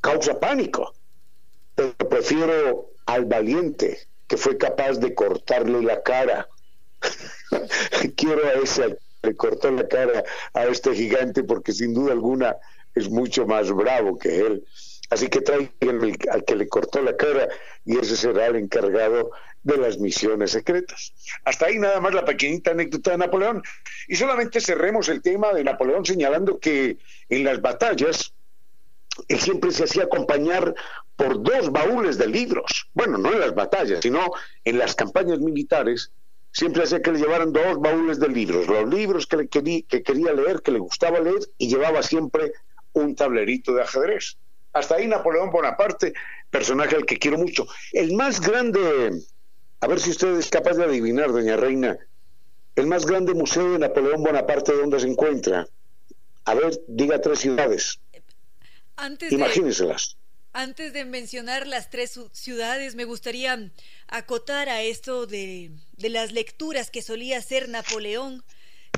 Causa pánico. Pero prefiero al valiente que fue capaz de cortarle la cara. Quiero a ese le cortó la cara a este gigante porque sin duda alguna es mucho más bravo que él. Así que traigan al que le cortó la cara y ese será el encargado de las misiones secretas. Hasta ahí nada más la pequeñita anécdota de Napoleón. Y solamente cerremos el tema de Napoleón señalando que en las batallas él siempre se hacía acompañar por dos baúles de libros. Bueno, no en las batallas, sino en las campañas militares. Siempre hacía que le llevaran dos baúles de libros, los libros que, le que quería leer, que le gustaba leer, y llevaba siempre un tablerito de ajedrez. Hasta ahí Napoleón Bonaparte, personaje al que quiero mucho. El más grande a ver si usted es capaz de adivinar, doña Reina, el más grande museo de Napoleón Bonaparte, ¿dónde se encuentra? A ver, diga tres ciudades. Antes Imagínenselas. antes de mencionar las tres ciudades, me gustaría acotar a esto de, de las lecturas que solía hacer Napoleón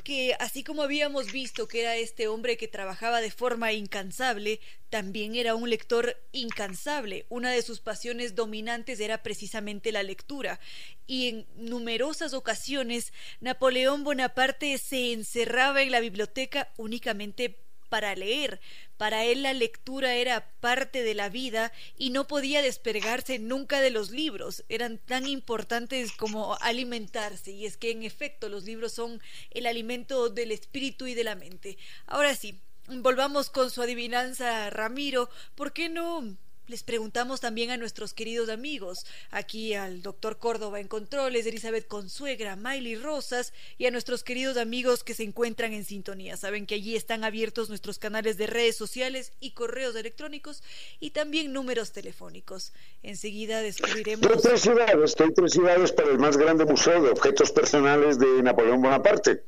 que así como habíamos visto que era este hombre que trabajaba de forma incansable, también era un lector incansable. Una de sus pasiones dominantes era precisamente la lectura. Y en numerosas ocasiones Napoleón Bonaparte se encerraba en la biblioteca únicamente para leer. Para él la lectura era parte de la vida y no podía despegarse nunca de los libros. Eran tan importantes como alimentarse. Y es que en efecto los libros son el alimento del espíritu y de la mente. Ahora sí, volvamos con su adivinanza, Ramiro. ¿Por qué no les preguntamos también a nuestros queridos amigos, aquí al doctor Córdoba en controles, Elizabeth Consuegra, Miley Rosas y a nuestros queridos amigos que se encuentran en sintonía. Saben que allí están abiertos nuestros canales de redes sociales y correos electrónicos y también números telefónicos. Enseguida descubriremos. Estoy tres ciudades, tres ciudades para el más grande museo de objetos personales de Napoleón Bonaparte.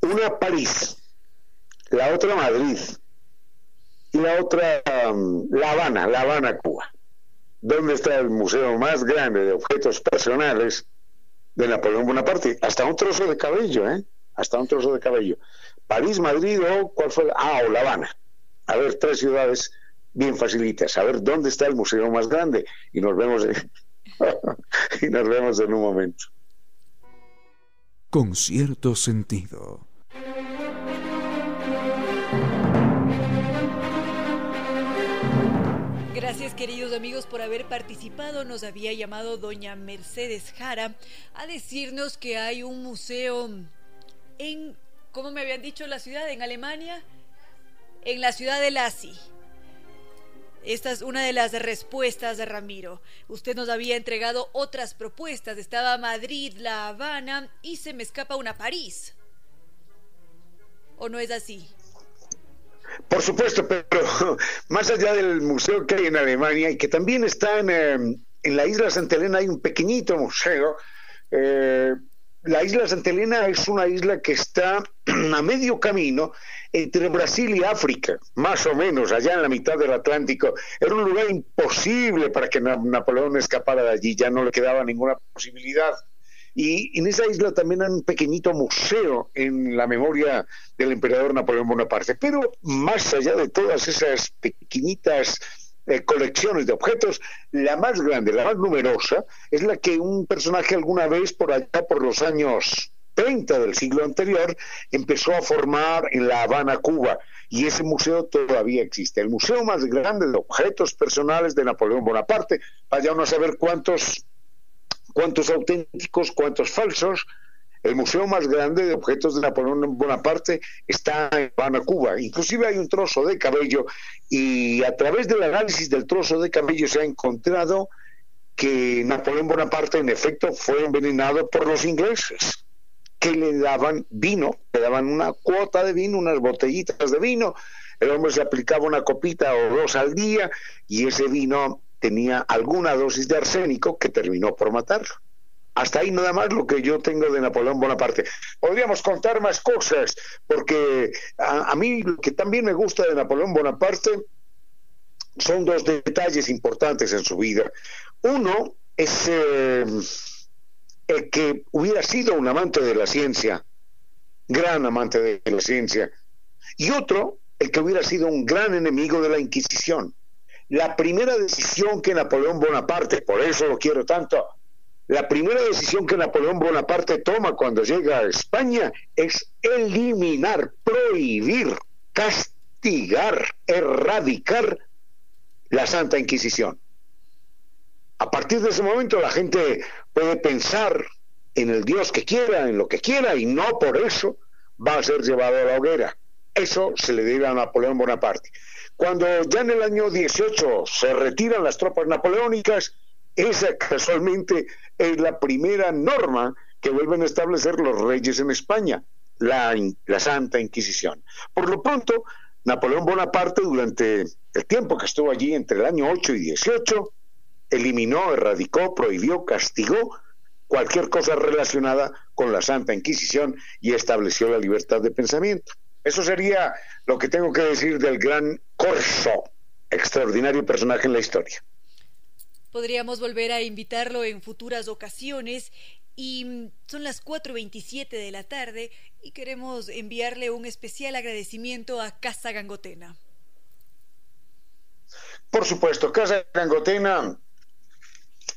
Una París, la otra Madrid y la otra, um, La Habana, La Habana, Cuba, donde está el museo más grande de objetos personales de Napoleón Bonaparte, hasta un trozo de cabello, ¿eh? Hasta un trozo de cabello. París, Madrid o cuál fue, ah, o La Habana. A ver, tres ciudades bien facilitas. A ver dónde está el museo más grande y nos vemos y nos vemos en un momento. Con cierto sentido. Queridos amigos por haber participado. Nos había llamado doña Mercedes Jara a decirnos que hay un museo en, ¿cómo me habían dicho la ciudad? En Alemania, en la ciudad de Lassi. Esta es una de las respuestas de Ramiro. Usted nos había entregado otras propuestas. Estaba Madrid, La Habana y se me escapa una París. ¿O no es así? Por supuesto, pero más allá del museo que hay en Alemania y que también está en, em, la isla Santa Elena, hay un pequeñito museo. Eh, la isla Santa Elena es una isla que está a medio camino entre Brasil y África, más o menos, allá en la mitad del Atlántico. Era un lugar imposible para que Napoleón escapara de allí, ya no le quedaba ninguna posibilidad. Y en esa isla también hay un pequeñito museo en la memoria del emperador Napoleón Bonaparte. Pero más allá de todas esas pequeñitas eh, colecciones de objetos, la más grande, la más numerosa, es la que un personaje alguna vez por allá, por los años 30 del siglo anterior, empezó a formar en La Habana, Cuba. Y ese museo todavía existe. El museo más grande de objetos personales de Napoleón Bonaparte. Vaya uno a saber cuántos cuántos auténticos, cuántos falsos. El museo más grande de objetos de Napoleón Bonaparte está en Cuba. Inclusive hay un trozo de cabello y a través del análisis del trozo de cabello se ha encontrado que Napoleón Bonaparte en efecto fue envenenado por los ingleses que le daban vino, le daban una cuota de vino, unas botellitas de vino, el hombre se aplicaba una copita o dos al día y ese vino tenía alguna dosis de arsénico que terminó por matarlo. Hasta ahí nada más lo que yo tengo de Napoleón Bonaparte. Podríamos contar más cosas, porque a, mí lo que también me gusta de Napoleón Bonaparte son dos detalles importantes en su vida. Uno es eh, el que hubiera sido un amante de la ciencia, gran amante de la ciencia, y otro, el que hubiera sido un gran enemigo de la Inquisición. La primera decisión que Napoleón Bonaparte, por eso lo quiero tanto, la primera decisión que Napoleón Bonaparte toma cuando llega a España es eliminar, prohibir, castigar, erradicar la Santa Inquisición. A partir de ese momento la gente puede pensar en el Dios que quiera, en lo que quiera, y no por eso va a ser llevado a la hoguera. Eso se le debe a Napoleón Bonaparte. Cuando ya en el año 18 se retiran las tropas napoleónicas, esa casualmente es la primera norma que vuelven a establecer los reyes en España, la, Santa Inquisición. Por lo pronto, Napoleón Bonaparte, durante el tiempo que estuvo allí, entre el año 8 y 18, eliminó, erradicó, prohibió, castigó cualquier cosa relacionada con la Santa Inquisición y estableció la libertad de pensamiento. Eso sería lo que tengo que decir del gran Corso, extraordinario personaje en la historia. Podríamos volver a invitarlo en futuras ocasiones y son las 4.27 de la tarde y queremos enviarle un especial agradecimiento a Casa Gangotena. Por supuesto, Casa Gangotena.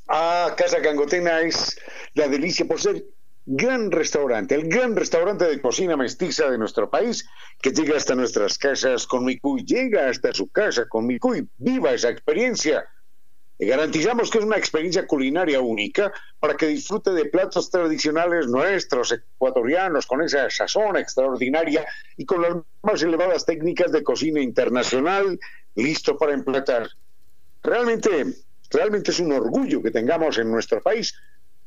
Ah, Casa Gangotena es la delicia por ser gran restaurante, el gran restaurante de cocina mestiza de nuestro país, que llega hasta nuestras casas con Micuy, llega hasta su casa con Micuy, viva esa experiencia. Y garantizamos que es una experiencia culinaria única para que disfrute de platos tradicionales nuestros, ecuatorianos, con esa sazón extraordinaria y con las más elevadas técnicas de cocina internacional, listo para emplatar. Realmente, realmente es un orgullo que tengamos en nuestro país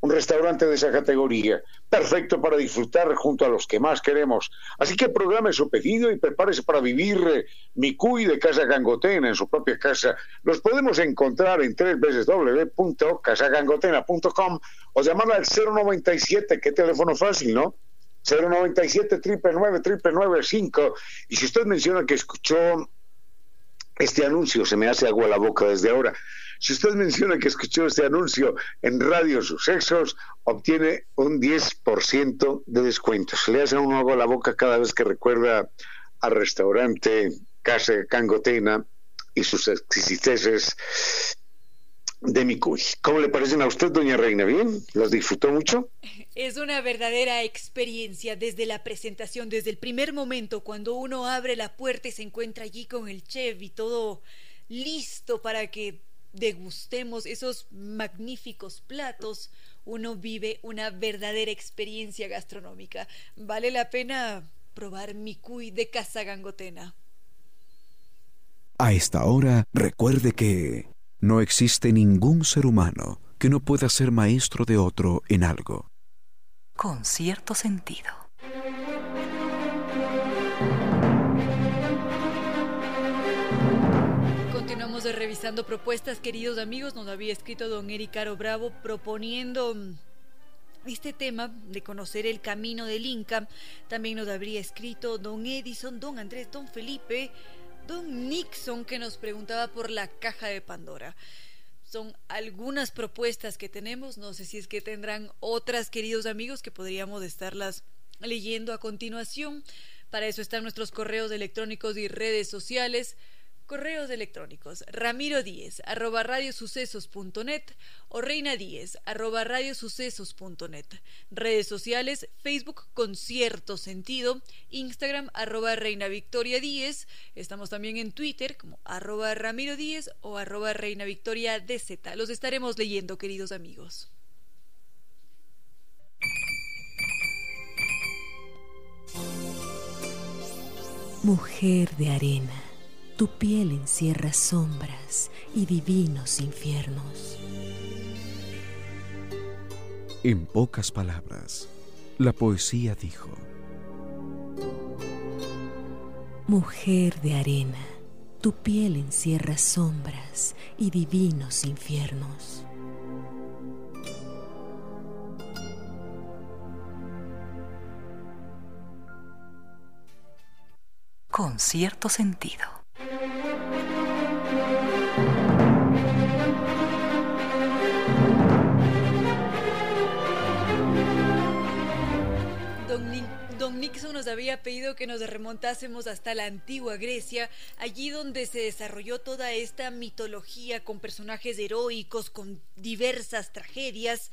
un restaurante de esa categoría, perfecto para disfrutar junto a los que más queremos. Así que programe su pedido y prepárese para vivir eh, mi cuy de Casa Gangotena en su propia casa. Los podemos encontrar en www.casagangotena.com o llamarla al 097, qué teléfono fácil, ¿no? 097 999 5 y si usted menciona que escuchó este anuncio, se me hace agua la boca desde ahora. Si usted menciona que escuchó este anuncio en Radio Sucesos, obtiene un 10% de descuento. Se le hace un agua a la boca cada vez que recuerda al restaurante Casa Cangotena y sus exquisiteces de Micuy. ¿Cómo le parecen a usted, doña Reina? ¿Bien? ¿Las disfrutó mucho? Es una verdadera experiencia desde la presentación, desde el primer momento, cuando uno abre la puerta y se encuentra allí con el chef y todo listo para que degustemos esos magníficos platos, uno vive una verdadera experiencia gastronómica. Vale la pena probar mi cuy de casa gangotena. A esta hora, recuerde que no existe ningún ser humano que no pueda ser maestro de otro en algo. Con cierto sentido. Revisando propuestas, queridos amigos. Nos había escrito don Eric Caro Bravo proponiendo mm, este tema de conocer el camino del Inca. También nos habría escrito don Edison, don Andrés, don Felipe, don Nixon, que nos preguntaba por la caja de Pandora. Son algunas propuestas que tenemos. No sé si es que tendrán otras, queridos amigos, que podríamos estarlas leyendo a continuación. Para eso están nuestros correos electrónicos y redes sociales. Correos electrónicos ramiro díez arroba radiosucesos.net o reina díez arroba radiosucesos.net. Redes sociales Facebook con cierto sentido, Instagram arroba reina victoria díez. Estamos también en Twitter como arroba ramiro díez o arroba reina victoria dz. Los estaremos leyendo queridos amigos. Mujer de arena tu piel encierra sombras y divinos infiernos. En pocas palabras, la poesía dijo, Mujer de arena, tu piel encierra sombras y divinos infiernos. Con cierto sentido. Nixon nos había pedido que nos remontásemos hasta la antigua Grecia, allí donde se desarrolló toda esta mitología con personajes heroicos, con diversas tragedias,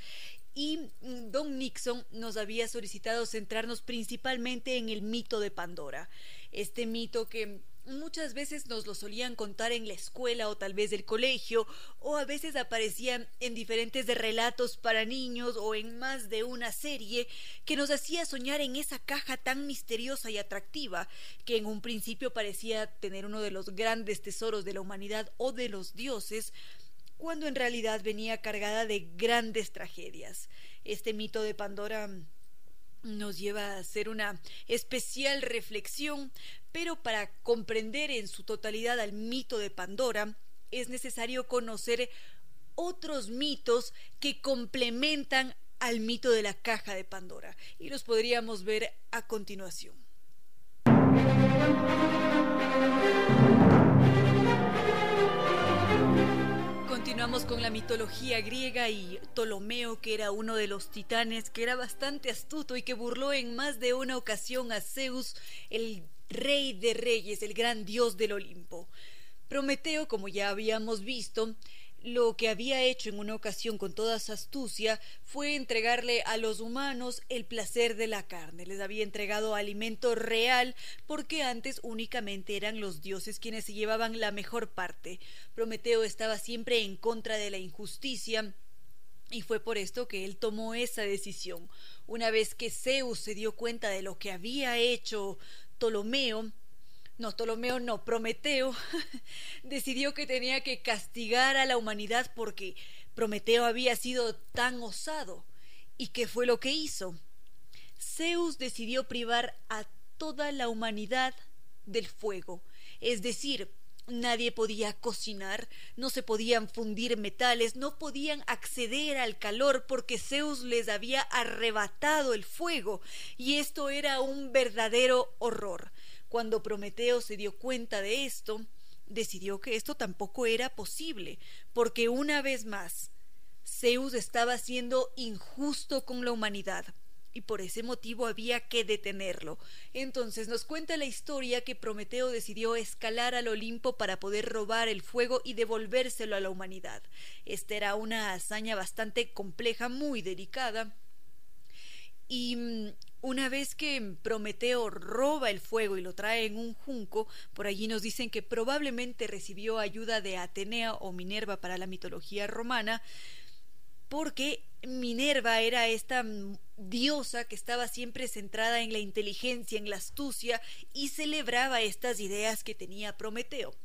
y mm, Don Nixon nos había solicitado centrarnos principalmente en el mito de Pandora, este mito que muchas veces nos lo solían contar en la escuela o tal vez del colegio, o a veces aparecían en diferentes relatos para niños o en más de una serie que nos hacía soñar en esa caja tan misteriosa y atractiva que en un principio parecía tener uno de los grandes tesoros de la humanidad o de los dioses, cuando en realidad venía cargada de grandes tragedias. Este mito de Pandora nos lleva a hacer una especial reflexión, pero para comprender en su totalidad al mito de Pandora es necesario conocer otros mitos que complementan al mito de la caja de Pandora y los podríamos ver a continuación. Continuamos con la mitología griega y Ptolomeo, que era uno de los titanes, que era bastante astuto y que burló en más de una ocasión a Zeus, el rey de reyes, el gran dios del Olimpo. Prometeo, como ya habíamos visto, lo que había hecho en una ocasión con toda su astucia fue entregarle a los humanos el placer de la carne. Les había entregado alimento real porque antes únicamente eran los dioses quienes se llevaban la mejor parte. Prometeo estaba siempre en contra de la injusticia y fue por esto que él tomó esa decisión. Una vez que Zeus se dio cuenta de lo que había hecho Ptolomeo, no, Ptolomeo no, Prometeo decidió que tenía que castigar a la humanidad porque Prometeo había sido tan osado. ¿Y qué fue lo que hizo? Zeus decidió privar a toda la humanidad del fuego, es decir, Nadie podía cocinar, no se podían fundir metales, no podían acceder al calor porque Zeus les había arrebatado el fuego, y esto era un verdadero horror. Cuando Prometeo se dio cuenta de esto, decidió que esto tampoco era posible, porque una vez más, Zeus estaba siendo injusto con la humanidad y por ese motivo había que detenerlo. Entonces nos cuenta la historia que Prometeo decidió escalar al Olimpo para poder robar el fuego y devolvérselo a la humanidad. Esta era una hazaña bastante compleja, muy delicada. Y una vez que Prometeo roba el fuego y lo trae en un junco, por allí nos dicen que probablemente recibió ayuda de Atenea o Minerva para la mitología romana, porque Minerva era esta diosa que estaba siempre centrada en la inteligencia, en la astucia y celebraba estas ideas que tenía Prometeo.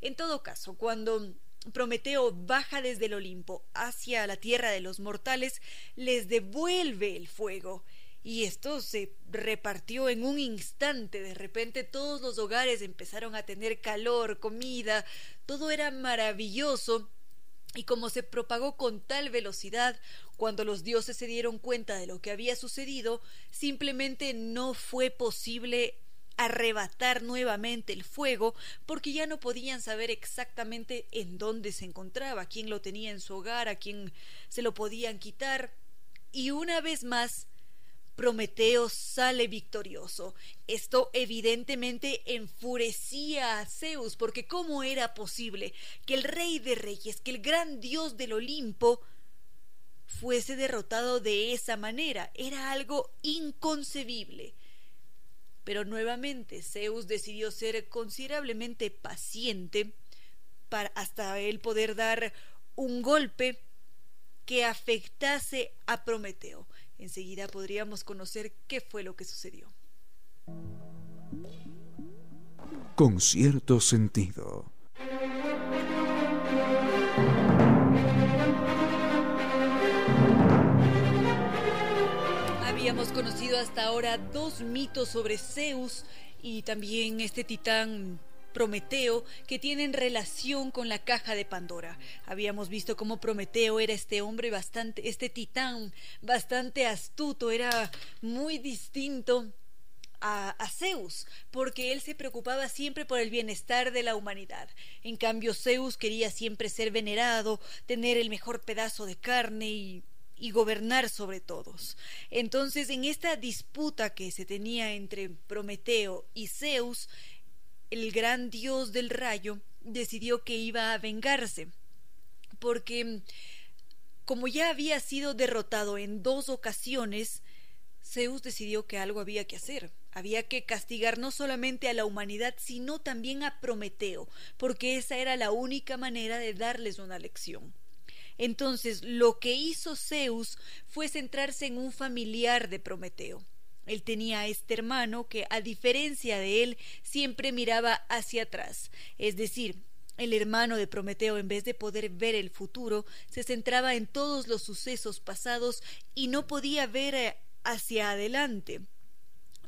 En todo caso, cuando Prometeo baja desde el Olimpo hacia la tierra de los mortales, les devuelve el fuego y esto se repartió en un instante. De repente todos los hogares empezaron a tener calor, comida, todo era maravilloso. Y como se propagó con tal velocidad, cuando los dioses se dieron cuenta de lo que había sucedido, simplemente no fue posible arrebatar nuevamente el fuego porque ya no podían saber exactamente en dónde se encontraba, quién lo tenía en su hogar, a quién se lo podían quitar. Y una vez más, Prometeo sale victorioso. Esto evidentemente enfurecía a Zeus, porque ¿cómo era posible que el rey de reyes, que el gran dios del Olimpo, fuese derrotado de esa manera? Era algo inconcebible. Pero nuevamente Zeus decidió ser considerablemente paciente para hasta él poder dar un golpe que afectase a Prometeo. Enseguida podríamos conocer qué fue lo que sucedió. Con cierto sentido. Habíamos conocido hasta ahora dos mitos sobre Zeus y también este titán Prometeo que tienen relación con la caja de Pandora. Habíamos visto cómo Prometeo era este hombre bastante, este titán bastante astuto, era muy distinto a, Zeus, porque él se preocupaba siempre por el bienestar de la humanidad. En cambio, Zeus quería siempre ser venerado, tener el mejor pedazo de carne y, y gobernar sobre todos. Entonces, en esta disputa que se tenía entre Prometeo y Zeus, el gran dios del rayo decidió que iba a vengarse, porque como ya había sido derrotado en dos ocasiones, Zeus decidió que algo había que hacer. Había que castigar no solamente a la humanidad, sino también a Prometeo, porque esa era la única manera de darles una lección. Entonces, lo que hizo Zeus fue centrarse en un familiar de Prometeo. Él tenía este hermano que, a diferencia de él, siempre miraba hacia atrás, es decir, el hermano de Prometeo, en vez de poder ver el futuro, se centraba en todos los sucesos pasados y no podía ver eh, hacia adelante.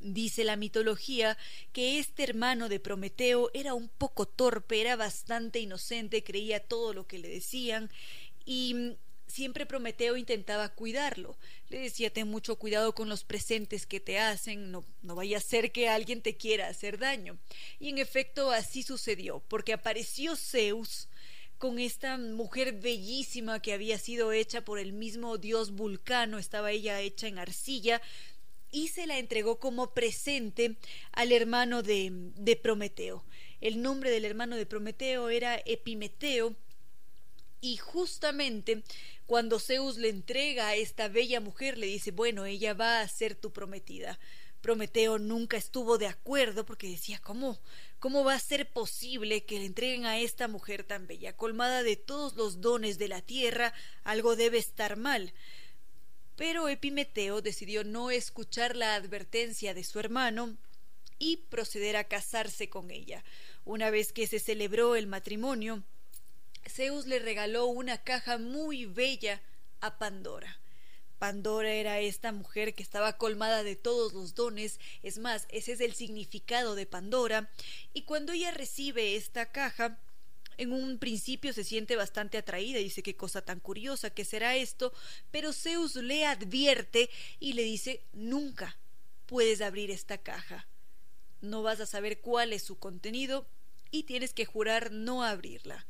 Dice la mitología que este hermano de Prometeo era un poco torpe, era bastante inocente, creía todo lo que le decían y siempre Prometeo intentaba cuidarlo. Le decía, ten mucho cuidado con los presentes que te hacen, no, no vaya a ser que alguien te quiera hacer daño. Y en efecto así sucedió, porque apareció Zeus con esta mujer bellísima que había sido hecha por el mismo dios Vulcano, estaba ella hecha en arcilla, y se la entregó como presente al hermano de, de Prometeo. El nombre del hermano de Prometeo era Epimeteo, y justamente cuando Zeus le entrega a esta bella mujer, le dice, bueno, ella va a ser tu prometida. Prometeo nunca estuvo de acuerdo porque decía, ¿cómo? ¿Cómo va a ser posible que le entreguen a esta mujer tan bella, colmada de todos los dones de la tierra? Algo debe estar mal. Pero Epimeteo decidió no escuchar la advertencia de su hermano y proceder a casarse con ella. Una vez que se celebró el matrimonio, Zeus le regaló una caja muy bella a Pandora. Pandora era esta mujer que estaba colmada de todos los dones, es más, ese es el significado de Pandora, y cuando ella recibe esta caja, en un principio se siente bastante atraída, dice qué cosa tan curiosa, que será esto, pero Zeus le advierte y le dice nunca puedes abrir esta caja. No vas a saber cuál es su contenido y tienes que jurar no abrirla.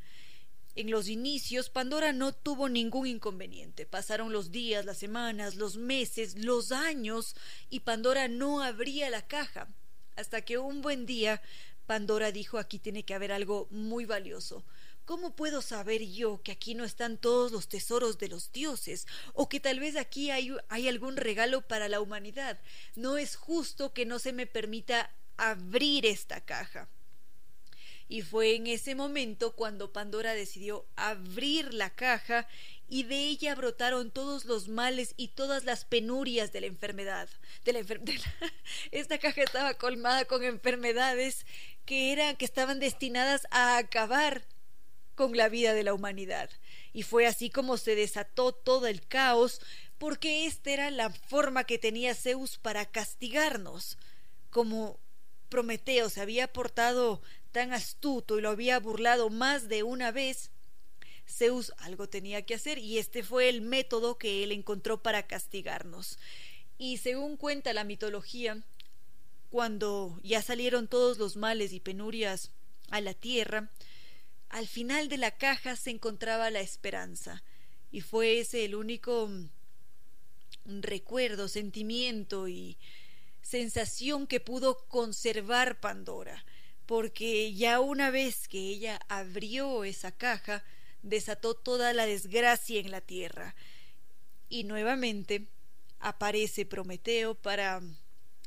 En los inicios, Pandora no tuvo ningún inconveniente. Pasaron los días, las semanas, los meses, los años, y Pandora no abría la caja. Hasta que un buen día, Pandora dijo aquí tiene que haber algo muy valioso. ¿Cómo puedo saber yo que aquí no están todos los tesoros de los dioses? ¿O que tal vez aquí hay, hay algún regalo para la humanidad? No es justo que no se me permita abrir esta caja. Y fue en ese momento cuando Pandora decidió abrir la caja y de ella brotaron todos los males y todas las penurias de la enfermedad. De la Esta caja estaba colmada con enfermedades que eran que estaban destinadas a acabar con la vida de la humanidad. Y fue así como se desató todo el caos, porque esta era la forma que tenía Zeus para castigarnos. Como Prometeo se había portado tan astuto y lo había burlado más de una vez, Zeus algo tenía que hacer y este fue el método que él encontró para castigarnos. Y según cuenta la mitología, cuando ya salieron todos los males y penurias a la tierra, al final de la caja se encontraba la esperanza, y fue ese el único recuerdo, sentimiento y sensación que pudo conservar Pandora porque ya una vez que ella abrió esa caja, desató toda la desgracia en la tierra. Y nuevamente aparece Prometeo para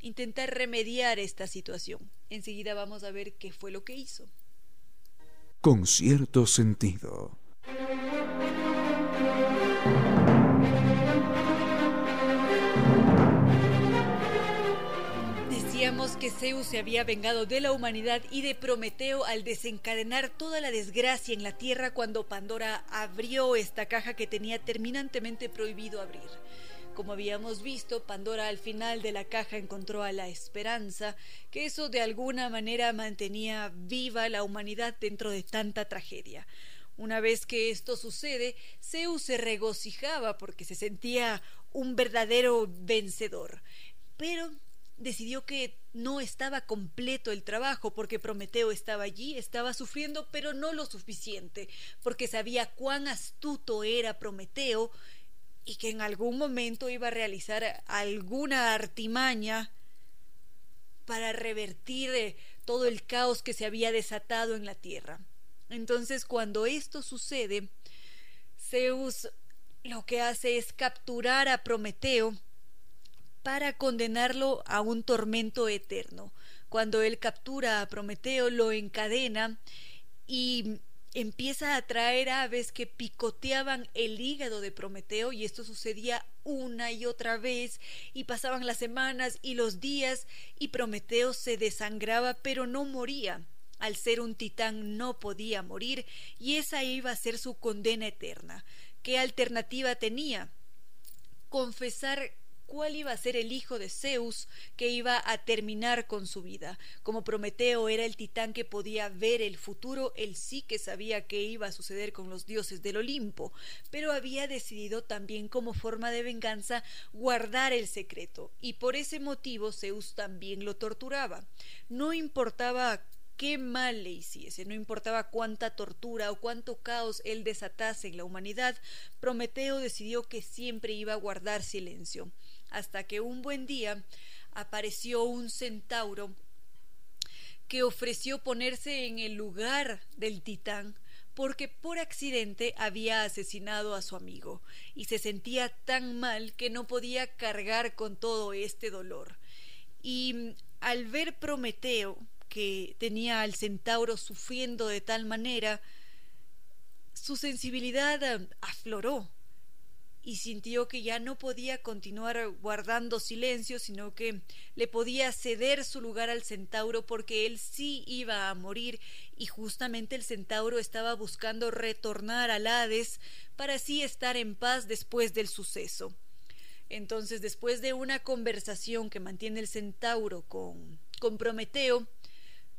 intentar remediar esta situación. Enseguida vamos a ver qué fue lo que hizo. Con cierto sentido. Que Zeus se había vengado de la humanidad y de Prometeo al desencadenar toda la desgracia en la tierra cuando Pandora abrió esta caja que tenía terminantemente prohibido abrir. Como habíamos visto, Pandora al final de la caja encontró a la esperanza, que eso de alguna manera mantenía viva la humanidad dentro de tanta tragedia. Una vez que esto sucede, Zeus se regocijaba porque se sentía un verdadero vencedor. Pero decidió que no estaba completo el trabajo porque Prometeo estaba allí, estaba sufriendo, pero no lo suficiente, porque sabía cuán astuto era Prometeo y que en algún momento iba a realizar alguna artimaña para revertir eh, todo el caos que se había desatado en la tierra. Entonces, cuando esto sucede, Zeus lo que hace es capturar a Prometeo para condenarlo a un tormento eterno. Cuando él captura a Prometeo, lo encadena y empieza a traer aves que picoteaban el hígado de Prometeo y esto sucedía una y otra vez y pasaban las semanas y los días y Prometeo se desangraba pero no moría. Al ser un titán no podía morir y esa iba a ser su condena eterna. ¿Qué alternativa tenía? Confesar cuál iba a ser el hijo de Zeus que iba a terminar con su vida. Como Prometeo era el titán que podía ver el futuro, él sí que sabía qué iba a suceder con los dioses del Olimpo, pero había decidido también como forma de venganza guardar el secreto, y por ese motivo Zeus también lo torturaba. No importaba qué mal le hiciese, no importaba cuánta tortura o cuánto caos él desatase en la humanidad, Prometeo decidió que siempre iba a guardar silencio, hasta que un buen día apareció un centauro que ofreció ponerse en el lugar del titán porque por accidente había asesinado a su amigo y se sentía tan mal que no podía cargar con todo este dolor. Y al ver Prometeo que tenía al centauro sufriendo de tal manera, su sensibilidad eh, afloró y sintió que ya no podía continuar guardando silencio, sino que le podía ceder su lugar al centauro porque él sí iba a morir y justamente el centauro estaba buscando retornar al Hades para así estar en paz después del suceso. Entonces, después de una conversación que mantiene el centauro con, con Prometeo,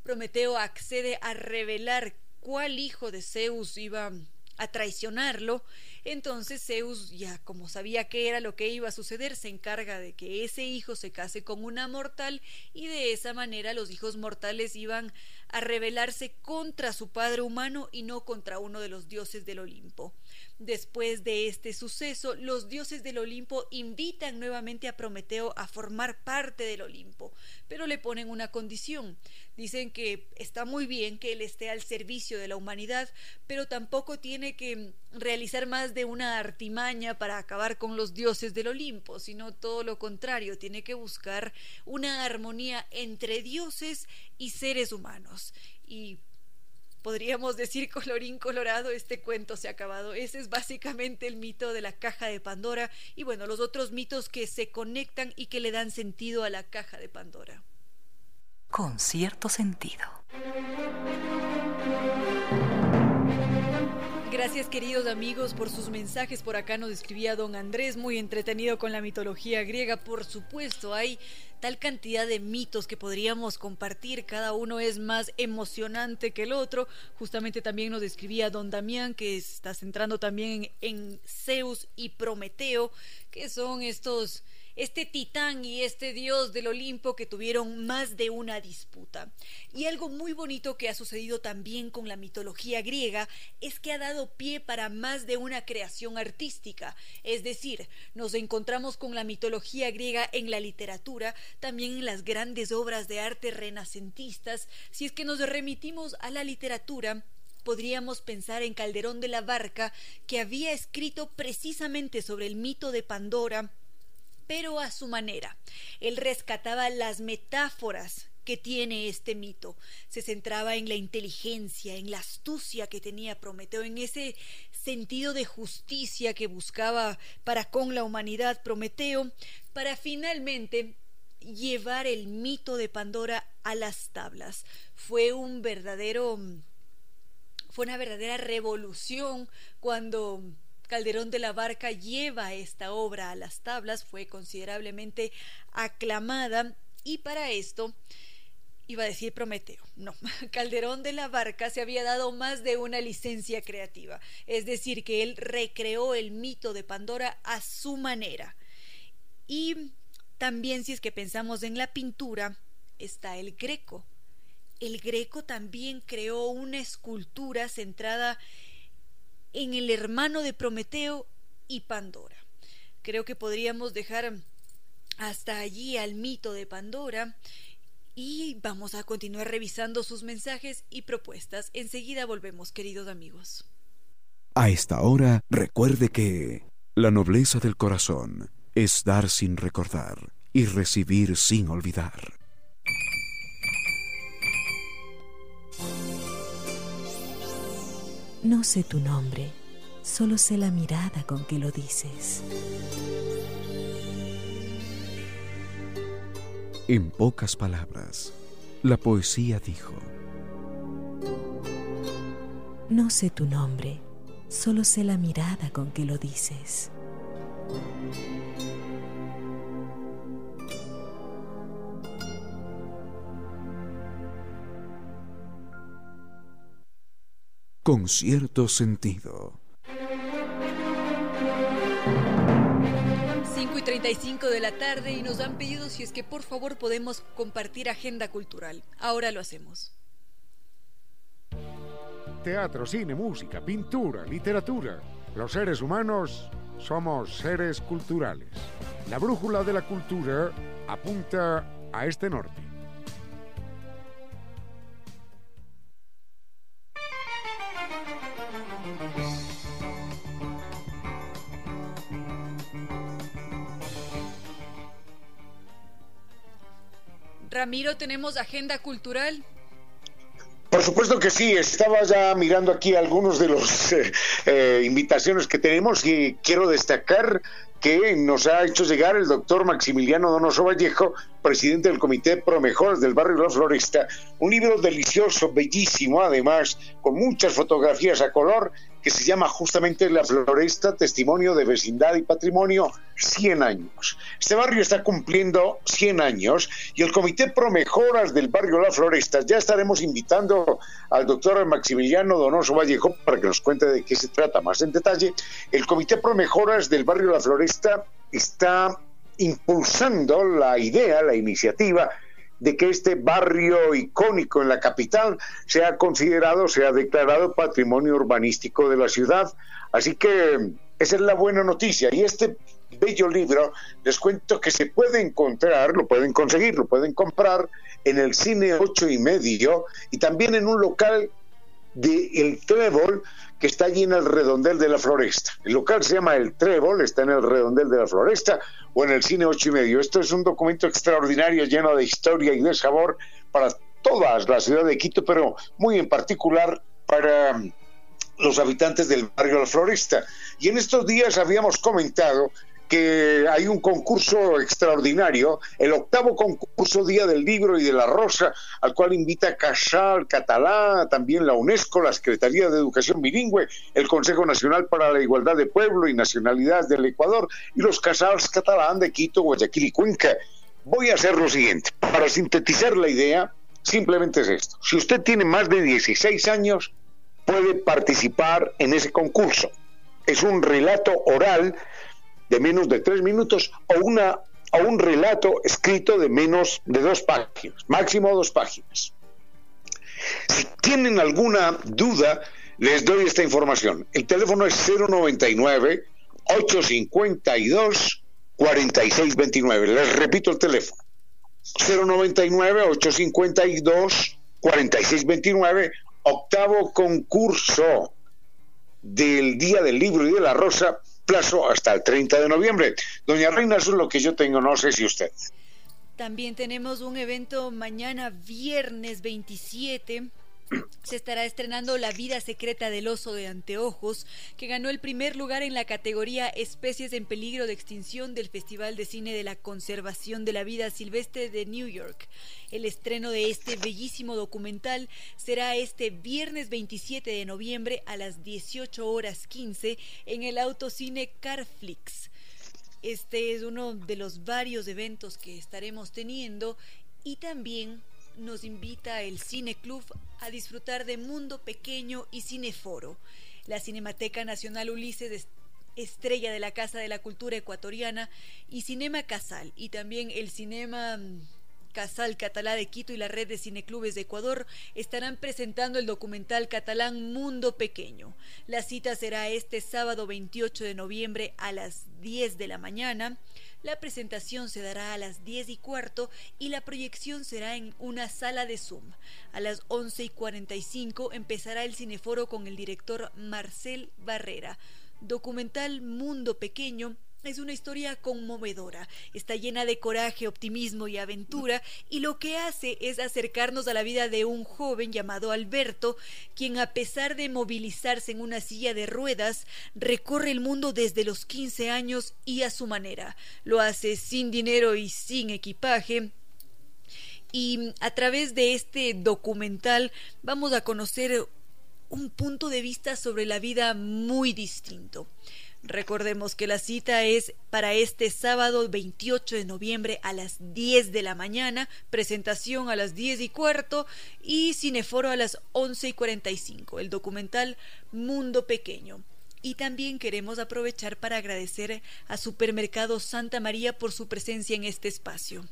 Prometeo accede a revelar cuál hijo de Zeus iba a traicionarlo, entonces Zeus, ya como sabía que era lo que iba a suceder, se encarga de que ese hijo se case con una mortal y de esa manera los hijos mortales iban a rebelarse contra su padre humano y no contra uno de los dioses del Olimpo. Después de este suceso, los dioses del Olimpo invitan nuevamente a Prometeo a formar parte del Olimpo, pero le ponen una condición. Dicen que está muy bien que él esté al servicio de la humanidad, pero tampoco tiene que realizar más de una artimaña para acabar con los dioses del Olimpo, sino todo lo contrario, tiene que buscar una armonía entre dioses y seres humanos. Y podríamos decir colorín colorado, este cuento se ha acabado. Ese es básicamente el mito de la caja de Pandora y bueno, los otros mitos que se conectan y que le dan sentido a la caja de Pandora. Con cierto sentido. Gracias queridos amigos por sus mensajes. Por acá nos escribía don Andrés, muy entretenido con la mitología griega. Por supuesto, hay tal cantidad de mitos que podríamos compartir. Cada uno es más emocionante que el otro. Justamente también nos escribía don Damián, que está centrando también en, en Zeus y Prometeo, que son estos este titán y este dios del Olimpo que tuvieron más de una disputa. Y algo muy bonito que ha sucedido también con la mitología griega es que ha dado pie para más de una creación artística. Es decir, nos encontramos con la mitología griega en la literatura, también en las grandes obras de arte renacentistas. Si es que nos remitimos a la literatura, podríamos pensar en Calderón de la Barca, que había escrito precisamente sobre el mito de Pandora, pero a su manera. Él rescataba las metáforas que tiene este mito. Se centraba en la inteligencia, en la astucia que tenía Prometeo, en ese sentido de justicia que buscaba para con la humanidad Prometeo, para finalmente llevar el mito de Pandora a las tablas. Fue un verdadero fue una verdadera revolución cuando Calderón de la Barca lleva esta obra a las tablas, fue considerablemente aclamada y para esto iba a decir Prometeo. No, Calderón de la Barca se había dado más de una licencia creativa, es decir, que él recreó el mito de Pandora a su manera. Y también si es que pensamos en la pintura, está el Greco. El Greco también creó una escultura centrada en el hermano de Prometeo y Pandora. Creo que podríamos dejar hasta allí al mito de Pandora y vamos a continuar revisando sus mensajes y propuestas. Enseguida volvemos, queridos amigos. A esta hora, recuerde que la nobleza del corazón es dar sin recordar y recibir sin olvidar. No sé tu nombre, solo sé la mirada con que lo dices. En pocas palabras, la poesía dijo, No sé tu nombre, solo sé la mirada con que lo dices. Con cierto sentido. 5 y 35 de la tarde y nos han pedido si es que por favor podemos compartir agenda cultural. Ahora lo hacemos. teatro, cine, música, pintura, literatura. Los seres humanos somos seres culturales. La brújula de la cultura apunta a este norte. Ramiro, ¿tenemos agenda cultural? Por supuesto que sí, estaba ya mirando aquí algunos de los eh, eh, invitaciones que tenemos y quiero destacar que nos ha hecho llegar el doctor Maximiliano Donoso Vallejo, presidente del Comité Pro Mejores del barrio La Floresta, un libro delicioso, bellísimo, además, con muchas fotografías a color que se llama justamente La Floresta, Testimonio de Vecindad y Patrimonio, 100 años. Este barrio está cumpliendo 100 años y el Comité Pro Mejoras del barrio La Floresta, ya estaremos invitando al doctor Maximiliano Donoso Vallejo para que nos cuente de qué se trata más en detalle. El Comité Pro Mejoras del barrio La Floresta está impulsando la idea, la iniciativa de que este barrio icónico en la capital sea considerado, sea declarado patrimonio urbanístico de la ciudad. Así que esa es la buena noticia. Y este bello libro, les cuento que se puede encontrar, lo pueden conseguir, lo pueden comprar en el cine ocho y medio y también en un local de El Trébol que está allí en el redondel de la floresta. El local se llama El Trébol, está en el redondel de la floresta o en el cine ocho y medio. Esto es un documento extraordinario lleno de historia y de sabor para toda la ciudad de Quito, pero muy en particular para mm, los habitantes del barrio La Floresta. Y en estos días habíamos comentado que hay un concurso extraordinario, el octavo concurso Día del Libro y de la Rosa, al cual invita Casal, Catalá, también la UNESCO, la Secretaría de Educación Bilingüe, el Consejo Nacional para la Igualdad de Pueblo y Nacionalidad del Ecuador y los Casals Catalán de Quito, Guayaquil y Cuenca. Voy a hacer lo siguiente, para sintetizar la idea, simplemente es esto. Si usted tiene más de 16 años, puede participar en ese concurso. Es un relato oral de menos de tres minutos o, una, o un relato escrito de menos de dos páginas, máximo dos páginas. Si tienen alguna duda, les doy esta información. El teléfono es 099 852 4629. Les repito el teléfono. 099 852 4629, octavo concurso del Día del Libro y de la Rosa plazo hasta el 30 de noviembre. Doña Reina, eso es lo que yo tengo, no sé si usted. También tenemos un evento mañana, viernes 27 se estará estrenando La vida secreta del oso de anteojos, que ganó el primer lugar en la categoría Especies en peligro de extinción del Festival de Cine de la Conservación de la Vida Silvestre de New York. El estreno de este bellísimo documental será este viernes 27 de noviembre a las 18 horas 15 en el autocine Carflix. Este es uno de los varios eventos que estaremos teniendo y también nos invita el Cine Club a disfrutar de Mundo Pequeño y Cineforo. La Cinemateca Nacional Ulises estrella de la Casa de la Cultura Ecuatoriana y Cinema Casal y también el Cinema mm, Casal Catalá de Quito y la red de cineclubes de Ecuador estarán presentando el documental catalán Mundo Pequeño. La cita será este sábado 28 de noviembre a las 10 de la mañana. La presentación se dará a las 10 y cuarto y la proyección será en una sala de Zoom. A las 11 y 45 empezará el cineforo con el director Marcel Barrera. Documental Mundo Pequeño es una historia conmovedora, está llena de coraje, optimismo y aventura, y lo que hace es acercarnos a la vida de un joven llamado Alberto, quien a pesar de movilizarse en una silla de ruedas, recorre el mundo desde los 15 años y a su manera. Lo hace sin dinero y sin equipaje, y a través de este documental vamos a conocer un punto de vista sobre la vida muy distinto. Recordemos que la cita es para este sábado 28 de noviembre a las 10 de la mañana, presentación a las 10 y cuarto y cineforo a las 11 y 45, el documental Mundo Pequeño. Y también queremos aprovechar para agradecer a Supermercado Santa María por su presencia en este espacio.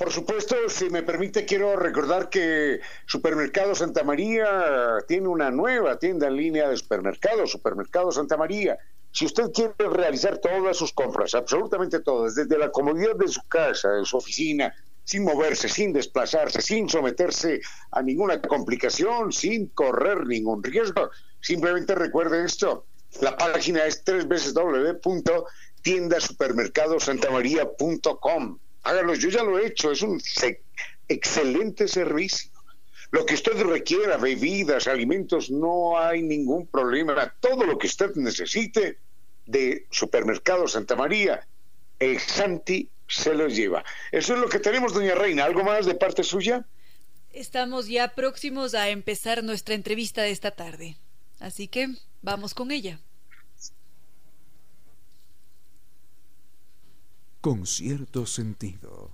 Por supuesto, si me permite, quiero recordar que Supermercado Santa María tiene una nueva tienda en línea de supermercados, Supermercado Santa María. Si usted quiere realizar todas sus compras, absolutamente todas, desde la comodidad de su casa, de su oficina, sin moverse, sin desplazarse, sin someterse a ninguna complicación, sin correr ningún riesgo, simplemente recuerde esto. La página es www.tiendasupermercadosantamaría.com hágalo, yo ya lo he hecho, es un excelente servicio. Lo que usted requiera, bebidas, alimentos, no hay ningún problema. Todo lo que usted necesite de Supermercado Santa María, el Santi se lo lleva. Eso es lo que tenemos, doña Reina. ¿Algo más de parte suya? Estamos ya próximos a empezar nuestra entrevista de esta tarde. Así que vamos con ella. Con cierto sentido.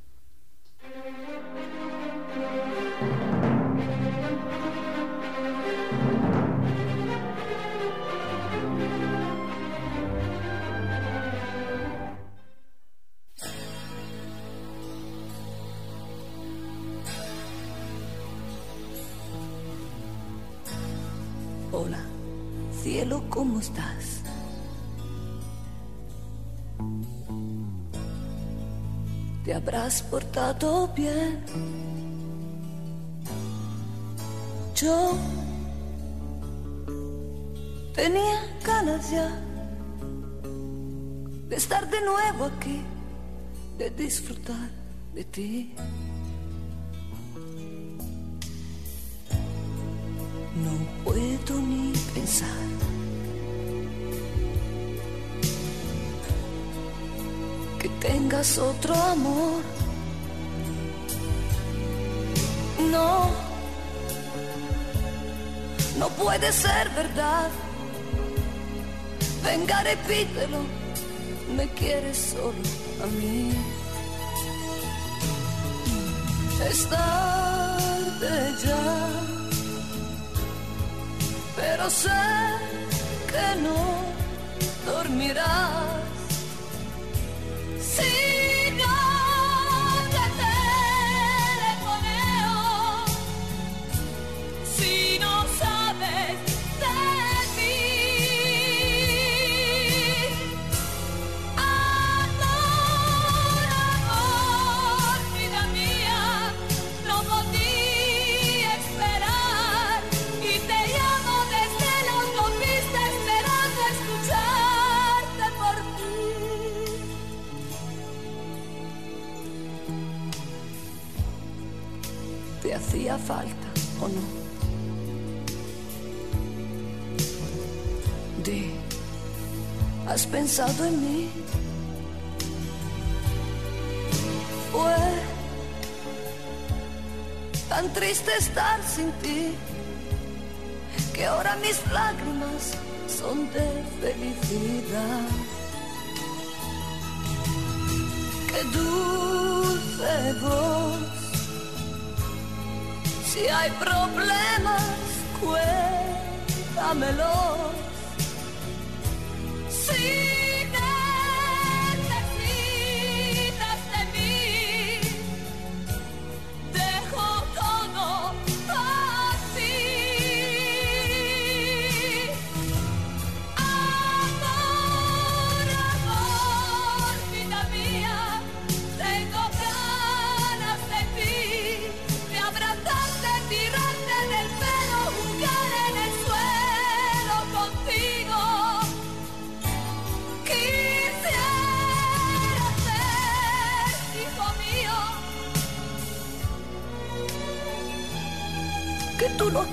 Hola, cielo, ¿cómo estás? Portado bien. Yo tenía ganas ya de estar de nuevo aquí, de disfrutar de ti. No puedo ni pensar tengas otro amor. No, no puede ser verdad. Venga, repítelo, me quieres solo a mí. Es tarde ya, pero sé que no dormirás pensado en mí? Fue tan triste estar sin ti que ahora mis lágrimas son de felicidad. Qué dulce voz si hay problemas, cuéntamelos.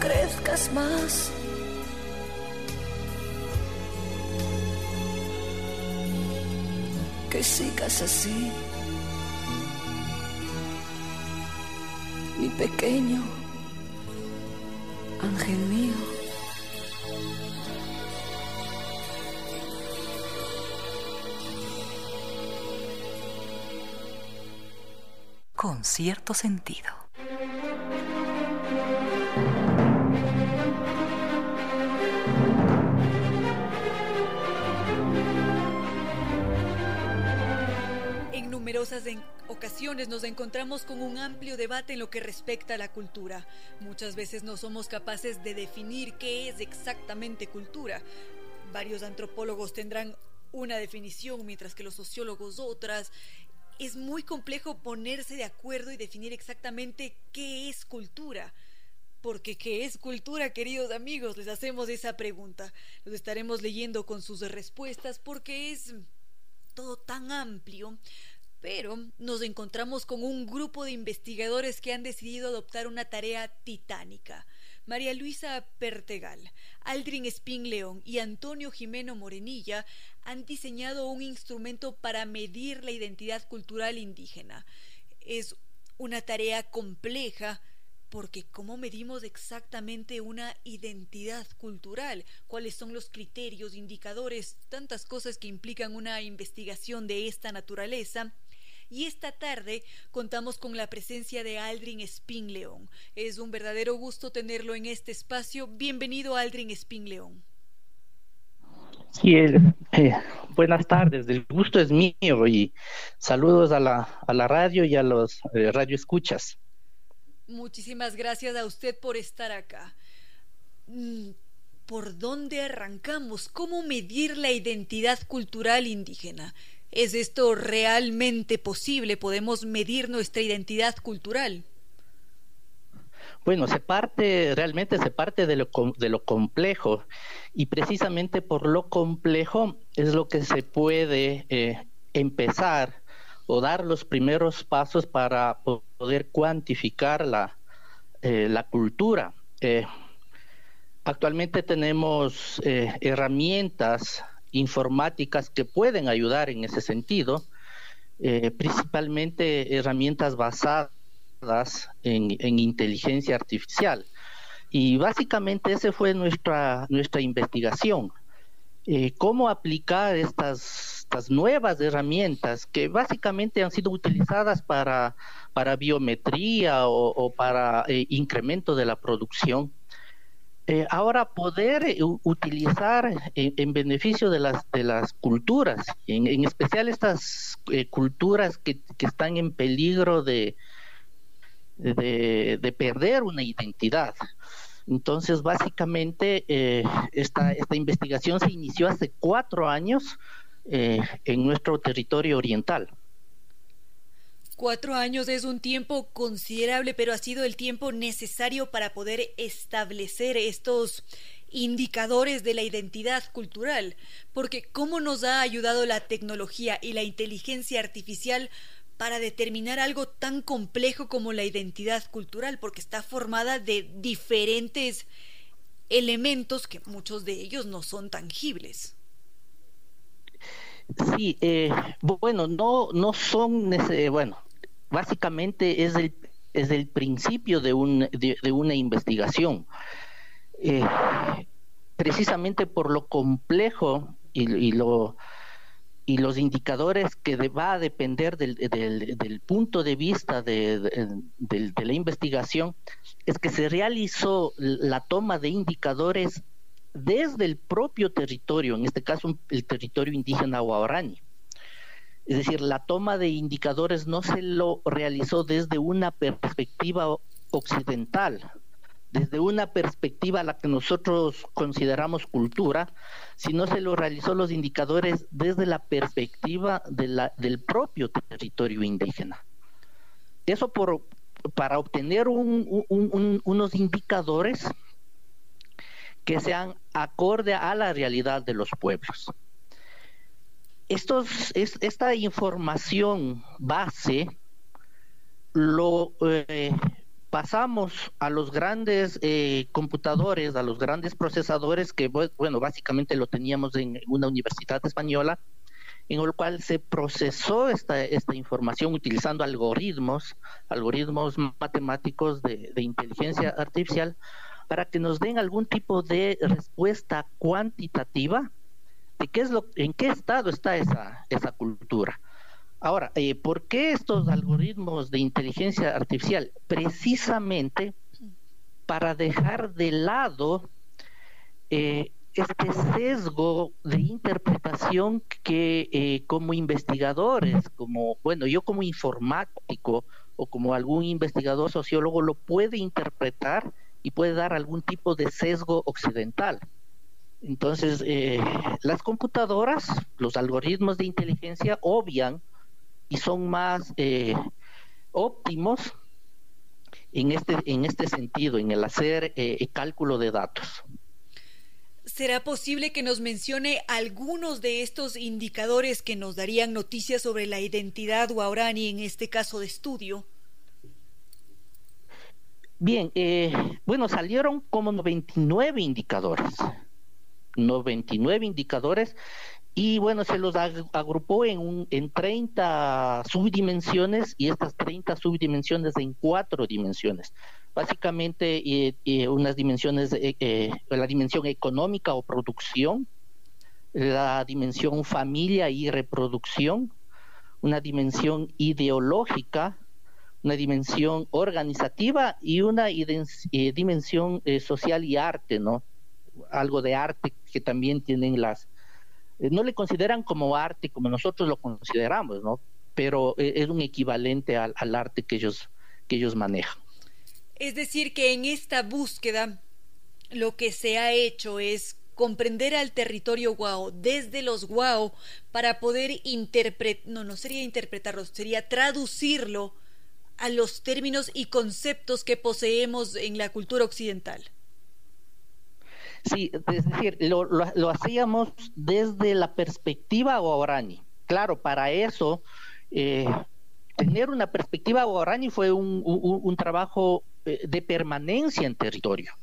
Crezcas más. Que sigas así, mi pequeño ángel mío. Con cierto sentido. Ocasiones nos encontramos con un amplio debate en lo que respecta a la cultura. Muchas veces no somos capaces de definir qué es exactamente cultura. Varios antropólogos tendrán una definición, mientras que los sociólogos otras. Es muy complejo ponerse de acuerdo y definir exactamente qué es cultura. Porque ¿qué es cultura, queridos amigos? Les hacemos esa pregunta. Los estaremos leyendo con sus respuestas porque es todo tan amplio pero nos encontramos con un grupo de investigadores que han decidido adoptar una tarea titánica. María Luisa Pertegal, Aldrin Spin León y Antonio Jimeno Morenilla han diseñado un instrumento para medir la identidad cultural indígena. Es una tarea compleja porque ¿cómo medimos exactamente una identidad cultural? ¿Cuáles son los criterios, indicadores, tantas cosas que implican una investigación de esta naturaleza? Y esta tarde contamos con la presencia de Aldrin Spin Es un verdadero gusto tenerlo en este espacio. Bienvenido Aldrin Spin Sí, eh, buenas tardes, el gusto es mío y saludos a la, a la radio y a los eh, radioescuchas. Muchísimas gracias a usted por estar acá. Mm, ¿Por dónde arrancamos? ¿Cómo medir la identidad cultural indígena? ¿Es esto realmente posible? ¿Podemos medir nuestra identidad cultural? Bueno, se parte, realmente se parte de lo, de lo complejo y precisamente por lo complejo es lo que se puede eh, empezar o dar los primeros pasos para poder cuantificar la, eh, la cultura. Eh, actualmente tenemos herramientas informáticas que pueden ayudar en ese sentido, eh, principalmente herramientas basadas en, inteligencia artificial. Y básicamente esa fue nuestra, nuestra investigación. Eh, cómo aplicar estas, estas, nuevas herramientas que básicamente han sido utilizadas para, para biometría o, para eh, incremento de la producción eh, ahora poder eh, utilizar en, beneficio de las de las culturas, en, especial estas eh, culturas que, están en peligro de, de, perder una identidad. Entonces, básicamente, esta, esta investigación se inició hace cuatro años en nuestro territorio oriental. Cuatro años es un tiempo considerable, pero ha sido el tiempo necesario para poder establecer estos indicadores de la identidad cultural, porque ¿cómo nos ha ayudado la tecnología y la inteligencia artificial para determinar algo tan complejo como la identidad cultural? Porque está formada de diferentes elementos que muchos de ellos no son tangibles. Sí, eh, bueno, no, no son, bueno, básicamente es el, es el principio de, un, de, una investigación. Eh, precisamente por lo complejo y, lo, y los indicadores que va a depender del, del, punto de vista de, de, la investigación, es que se realizó la toma de indicadores desde el propio territorio, en este caso el territorio indígena Guarani. Es decir, la toma de indicadores no se lo realizó desde una perspectiva occidental, desde una perspectiva a la que nosotros consideramos cultura, sino se lo realizó los indicadores desde la perspectiva del propio territorio indígena. Eso por, para obtener unos indicadores que sean acorde a la realidad de los pueblos. Estos, esta información base lo eh, pasamos a los grandes eh, computadores, a los grandes procesadores que, bueno, básicamente lo teníamos en una universidad española, en el cual se procesó esta, esta información utilizando algoritmos, algoritmos matemáticos de, de inteligencia artificial, para que nos den algún tipo de respuesta cuantitativa de qué es lo, en qué estado está esa, esa cultura. Ahora, eh, ¿por qué estos algoritmos de inteligencia artificial? Precisamente para dejar de lado eh, este sesgo de interpretación que eh, como investigadores, como, bueno, yo como informático o como algún investigador sociólogo lo puede interpretar y puede dar algún tipo de sesgo occidental. Entonces, eh, las computadoras, los algoritmos de inteligencia obvian y son más eh, óptimos en este, en este sentido, en el hacer eh, cálculo de datos. ¿Será posible que nos mencione algunos de estos indicadores que nos darían noticias sobre la identidad guaraní en este caso de estudio? Bien, eh, bueno, salieron como 99 indicadores. 99 indicadores y bueno, se los agrupó en, un, en 30 subdimensiones y estas 30 subdimensiones en cuatro dimensiones. Básicamente unas dimensiones, eh, eh, la dimensión económica o producción, la dimensión familia y reproducción, una dimensión ideológica, una dimensión organizativa y una eh, dimensión social y arte, ¿no? Algo de arte que también tienen las eh, no le consideran como arte como nosotros lo consideramos, ¿no? Pero eh, es un equivalente al, arte que ellos, que ellos manejan. Es decir, que en esta búsqueda lo que se ha hecho es comprender al territorio guao desde los guao para poder interpretar, no, no sería interpretarlo, sería traducirlo a los términos y conceptos que poseemos en la cultura occidental. Sí, es decir, lo, hacíamos desde la perspectiva guaraní. Claro, para eso, eh, tener una perspectiva guaraní fue un, un, trabajo eh, de permanencia en territorio.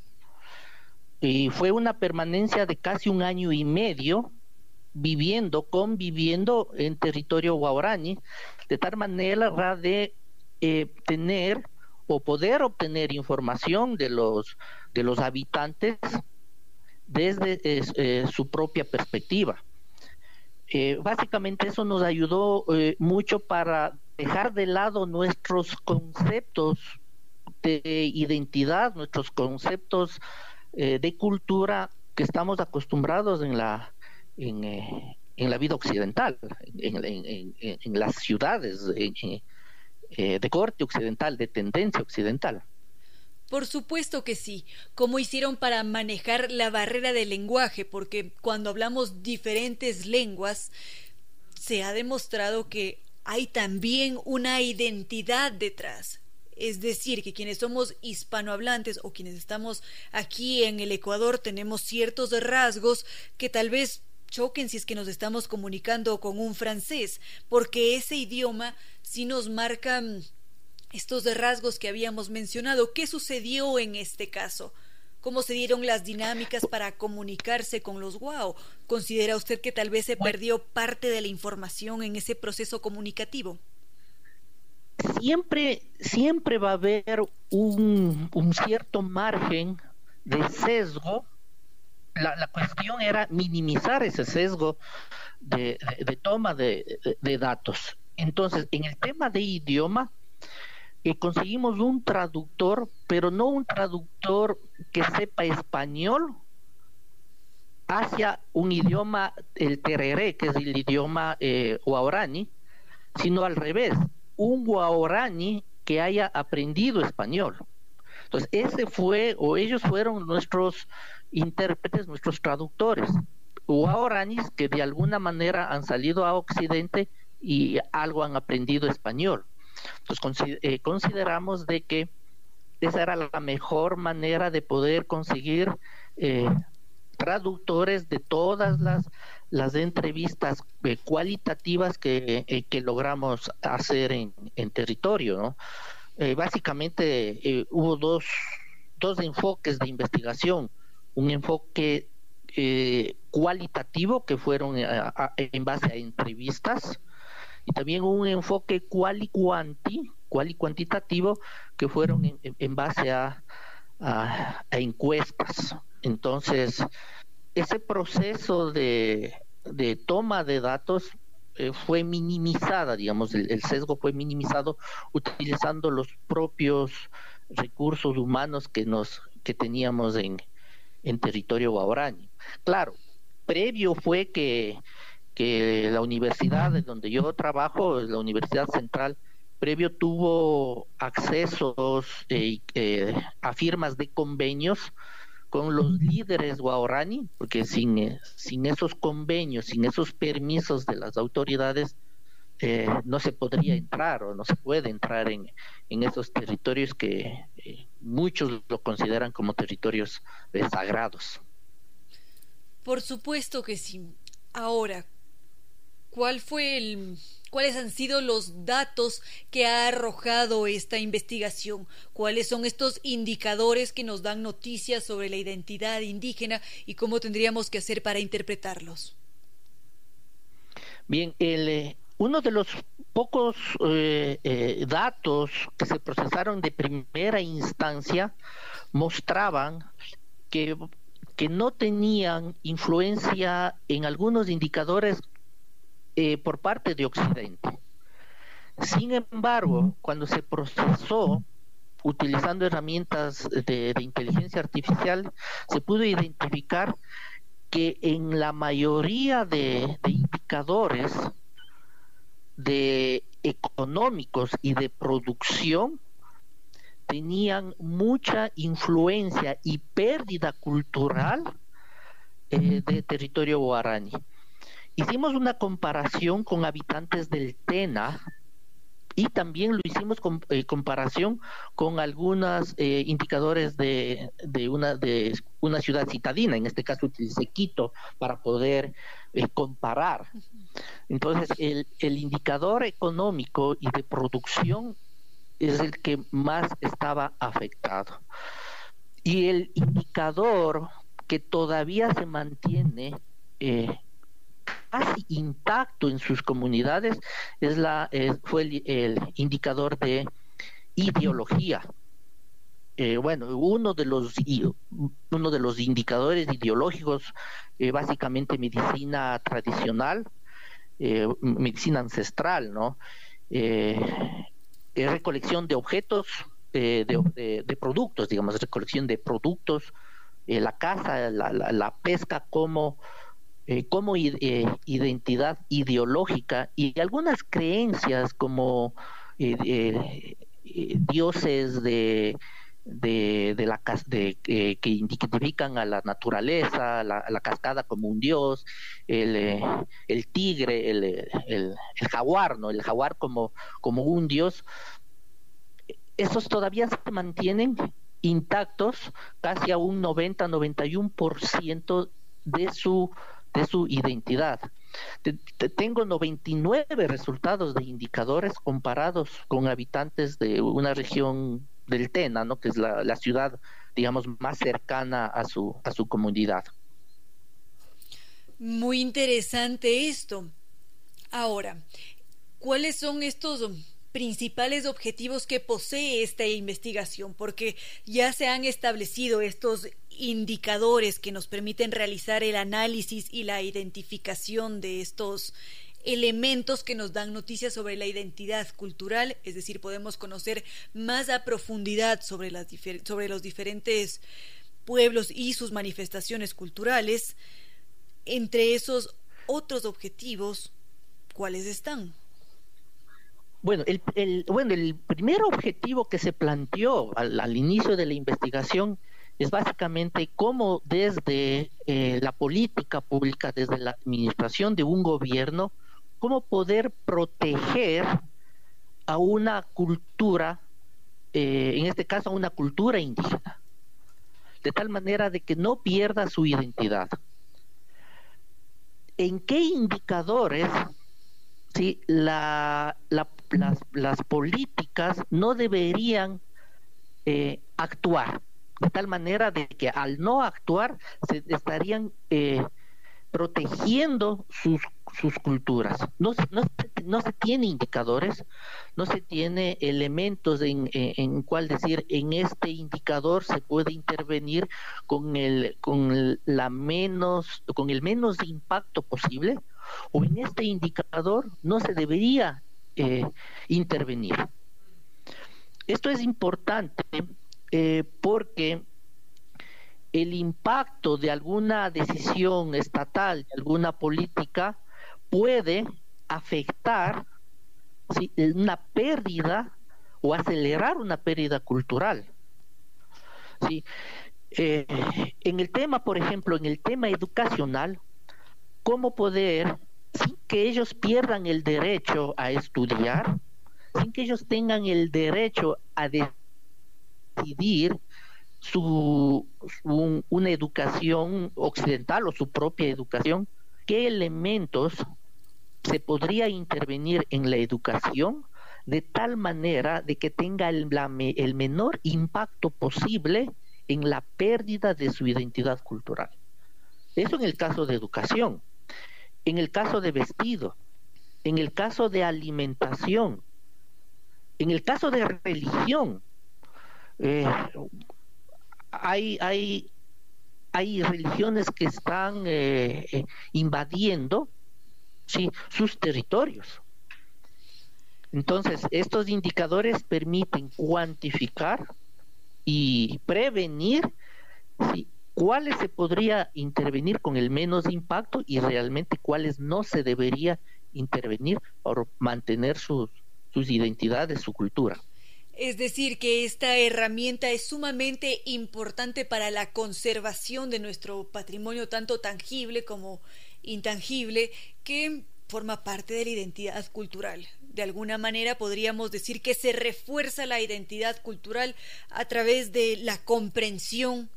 Y fue una permanencia de casi un año y medio viviendo, conviviendo en territorio guaraní, de tal manera de eh, tener o poder obtener información de los, de los habitantes desde eh, su propia perspectiva. Eh, básicamente eso nos ayudó mucho para dejar de lado nuestros conceptos de identidad, nuestros conceptos de cultura que estamos acostumbrados en la, en, en la vida occidental, en, en las ciudades de corte occidental, de tendencia occidental. Por supuesto que sí. ¿Cómo hicieron para manejar la barrera del lenguaje? Porque cuando hablamos diferentes lenguas, se ha demostrado que hay también una identidad detrás. Es decir, que quienes somos hispanohablantes o quienes estamos aquí en el Ecuador tenemos ciertos rasgos que tal vez choquen si es que nos estamos comunicando con un francés, porque ese idioma sí nos marca mm, estos rasgos que habíamos mencionado. ¿Qué sucedió en este caso? ¿Cómo se dieron las dinámicas para comunicarse con los guau? ¿Considera usted que tal vez se perdió parte de la información en ese proceso comunicativo? Siempre, siempre va a haber un, cierto margen de sesgo. La, cuestión era minimizar ese sesgo de, toma de, de datos. Entonces, en el tema de idioma, que conseguimos un traductor, pero no un traductor que sepa español hacia un idioma, el tereré, que es el idioma eh, guaraní, sino al revés, un guaraní que haya aprendido español. Entonces, ese fue, o ellos fueron nuestros intérpretes, nuestros traductores, guaraníes que de alguna manera han salido a Occidente y algo han aprendido español. Entonces eh, consideramos de que esa era la mejor manera de poder conseguir eh, traductores de todas las, las entrevistas eh, cualitativas que, logramos hacer en, territorio. básicamente hubo dos, dos enfoques de investigación. Un enfoque cualitativo que fueron en base a entrevistas y también un enfoque cual y cuanti, cual cuantitativo, que fueron en, base a, encuestas. Entonces, ese proceso de, toma de datos eh, fue minimizada, digamos, el, sesgo fue minimizado utilizando los propios recursos humanos que nos que teníamos en, en territorio guaraní. Claro, previo fue que, que la universidad en donde yo trabajo, la Universidad Central, previo tuvo accesos eh, eh, a firmas de convenios con los líderes guaraní, porque sin, eh, sin esos convenios, sin esos permisos de las autoridades, eh, no se podría entrar o no se puede entrar en, en esos territorios que eh, muchos lo consideran como territorios sagrados. Por supuesto que sí. Ahora, ¿cuál fue el, ¿Cuáles han sido los datos que ha arrojado esta investigación? ¿Cuáles son estos indicadores que nos dan noticias sobre la identidad indígena y cómo tendríamos que hacer para interpretarlos? Bien, el, uno de los pocos eh, eh, datos que se procesaron de primera instancia mostraban que, que no tenían influencia en algunos indicadores eh, por parte de Occidente. Sin embargo, cuando se procesó utilizando herramientas de, inteligencia artificial, se pudo identificar que en la mayoría de indicadores de económicos y de producción tenían mucha influencia y pérdida cultural eh, de territorio guaraní. Hicimos una comparación con habitantes del Tena y también lo hicimos con eh, comparación con algunos eh, indicadores de, de, una, de una ciudad citadina, en este caso utilicé Quito, para poder comparar. Entonces, el, el indicador económico y de producción es el que más estaba afectado. Y el indicador que todavía se mantiene eh, casi intacto en sus comunidades es la, fue el, indicador de ideología. Eh, bueno, uno de los uno de los indicadores ideológicos, eh, básicamente medicina tradicional, eh, medicina ancestral, ¿no? Recolección de objetos, eh, de, productos, digamos, recolección de productos, la caza, la, pesca como, como identidad ideológica y algunas creencias como dioses de de, de la de, eh, que identifican a la naturaleza, la, la cascada como un dios, el, eh, el tigre, el, el, el, jaguar, ¿no? El jaguar como, como un dios. Esos todavía se mantienen intactos casi a un 90-91% de su, de su identidad. Tengo 99 resultados de indicadores comparados con habitantes de una región del Tena, ¿no? que es la, ciudad, digamos, más cercana a su, a su comunidad. Muy interesante esto. Ahora, ¿cuáles son estos principales objetivos que posee esta investigación? Porque ya se han establecido estos indicadores que nos permiten realizar el análisis y la identificación de estos elementos que nos dan noticias sobre la identidad cultural, es decir, podemos conocer más a profundidad sobre, las los diferentes pueblos y sus manifestaciones culturales. Entre esos otros objetivos, ¿cuáles están? Bueno, el, bueno, el primer objetivo que se planteó al, inicio de la investigación es básicamente cómo desde eh, la política pública, desde la administración de un gobierno, cómo poder proteger a una cultura, eh, en este caso a una cultura indígena, de tal manera de que no pierda su identidad. ¿En qué indicadores la, las, políticas no deberían eh, actuar? De tal manera de que al no actuar se estarían eh, protegiendo sus, sus culturas. No, no, no, se tiene indicadores, no se tiene elementos en, en, cual decir en este indicador se puede intervenir con el, con la menos, con el menos impacto posible, o en este indicador no se debería eh, intervenir. Esto es importante eh, porque el impacto de alguna decisión estatal, de alguna política, puede afectar una pérdida o acelerar una pérdida cultural. ¿sí? Eh, en el tema, por ejemplo, en el tema educacional, ¿cómo poder, sin que ellos pierdan el derecho a estudiar, sin que ellos tengan el derecho a decidir su, una educación occidental o su propia educación, qué elementos se podría intervenir en la educación de tal manera de que tenga el, menor impacto posible en la pérdida de su identidad cultural. Eso en el caso de educación, en el caso de vestido, en el caso de alimentación, en el caso de religión. Eh, hay, hay, hay religiones que están eh, eh, invadiendo ¿sí? sus territorios. Entonces, estos indicadores permiten cuantificar y prevenir cuáles se podría intervenir con el menos impacto y realmente cuáles no se debería intervenir por mantener sus, sus identidades, su cultura. Es decir, que esta herramienta es sumamente importante para la conservación de nuestro patrimonio, tanto tangible como intangible, que forma parte de la identidad cultural. De alguna manera podríamos decir que se refuerza la identidad cultural a través de la comprensión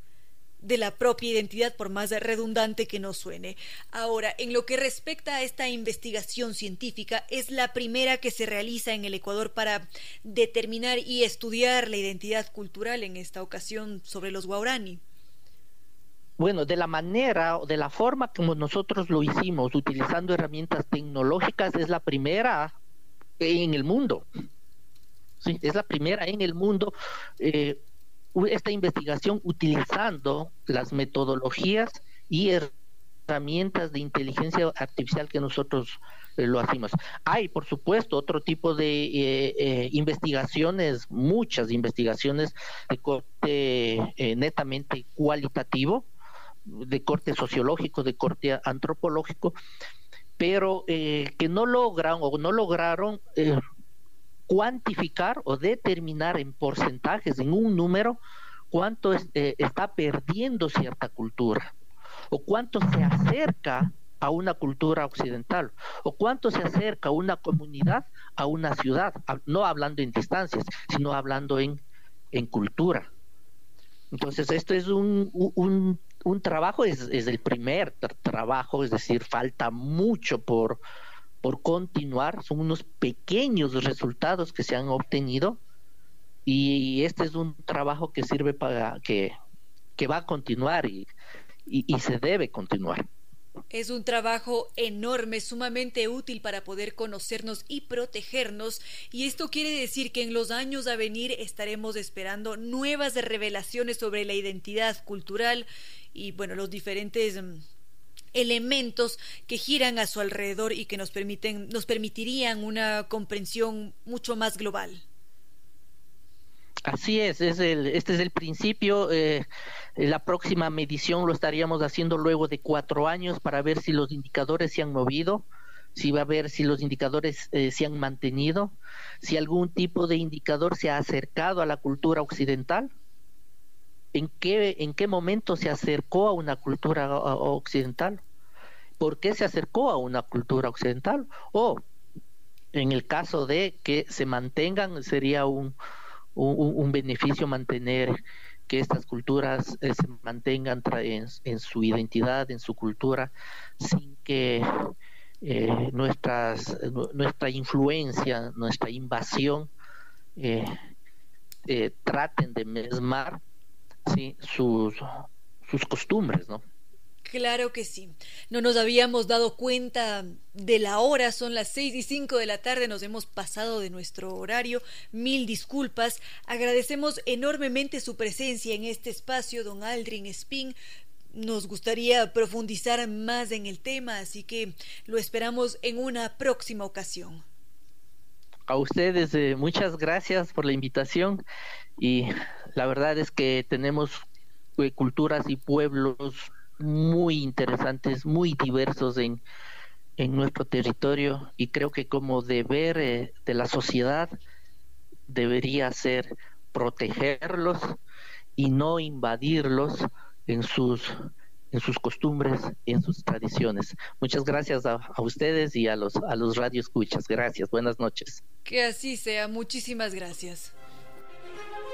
de la propia identidad, por más redundante que no suene. Ahora, en lo que respecta a esta investigación científica, es la primera que se realiza en el Ecuador para determinar y estudiar la identidad cultural, en esta ocasión sobre los guaraní. Bueno, de la manera o de la forma como nosotros lo hicimos, utilizando herramientas tecnológicas, es la primera en el mundo. Sí, es la primera en el mundo. Eh, esta investigación utilizando las metodologías y herramientas de inteligencia artificial que nosotros eh, lo hacemos. Hay, por supuesto, otro tipo de eh, investigaciones, muchas investigaciones de corte netamente cualitativo, de corte sociológico, de corte antropológico, pero eh, que no logran o no lograron eh, cuantificar o determinar en porcentajes, en un número, cuánto eh, está perdiendo cierta cultura o cuánto se acerca a una cultura occidental o cuánto se acerca una comunidad a una ciudad, no hablando en distancias, sino hablando en, en cultura. Entonces, esto es un, un, un trabajo, es, es el primer trabajo, es decir, falta mucho por, por continuar, son unos pequeños resultados que se han obtenido y este es un trabajo que sirve para que, que va a continuar y, y se debe continuar. Es un trabajo enorme, sumamente útil para poder conocernos y protegernos, y esto quiere decir que en los años a venir estaremos esperando nuevas revelaciones sobre la identidad cultural y bueno, los diferentes mm, elementos que giran a su alrededor y que nos permiten nos permitirían una comprensión mucho más global. Así es, es el, este es el principio. Eh, la próxima medición lo estaríamos haciendo luego de cuatro años para ver si los indicadores se han movido, si va a ver si los indicadores eh, se han mantenido, si algún tipo de indicador se ha acercado a la cultura occidental, en qué, en qué momento se acercó a una cultura occidental, por qué se acercó a una cultura occidental, o en el caso de que se mantengan, sería un un, beneficio mantener que estas culturas eh, se mantengan en, su identidad, en su cultura, sin que eh, nuestras, nuestra influencia, nuestra invasión eh, traten de mesmar sus, sus costumbres, ¿no? Claro que sí. No nos habíamos dado cuenta de la hora, son las seis y cinco de la tarde, nos hemos pasado de nuestro horario. Mil disculpas. Agradecemos enormemente su presencia en este espacio, don Aldrin Spin. Nos gustaría profundizar más en el tema, así que lo esperamos en una próxima ocasión. A ustedes muchas gracias por la invitación y la verdad es que tenemos eh, culturas y pueblos muy interesantes, muy diversos en, en nuestro territorio y creo que como deber eh, de la sociedad debería ser protegerlos y no invadirlos en sus en sus costumbres en sus tradiciones. Muchas gracias a, a, ustedes y a los a los radioescuchas. Gracias. Buenas noches. Que así sea. Muchísimas gracias.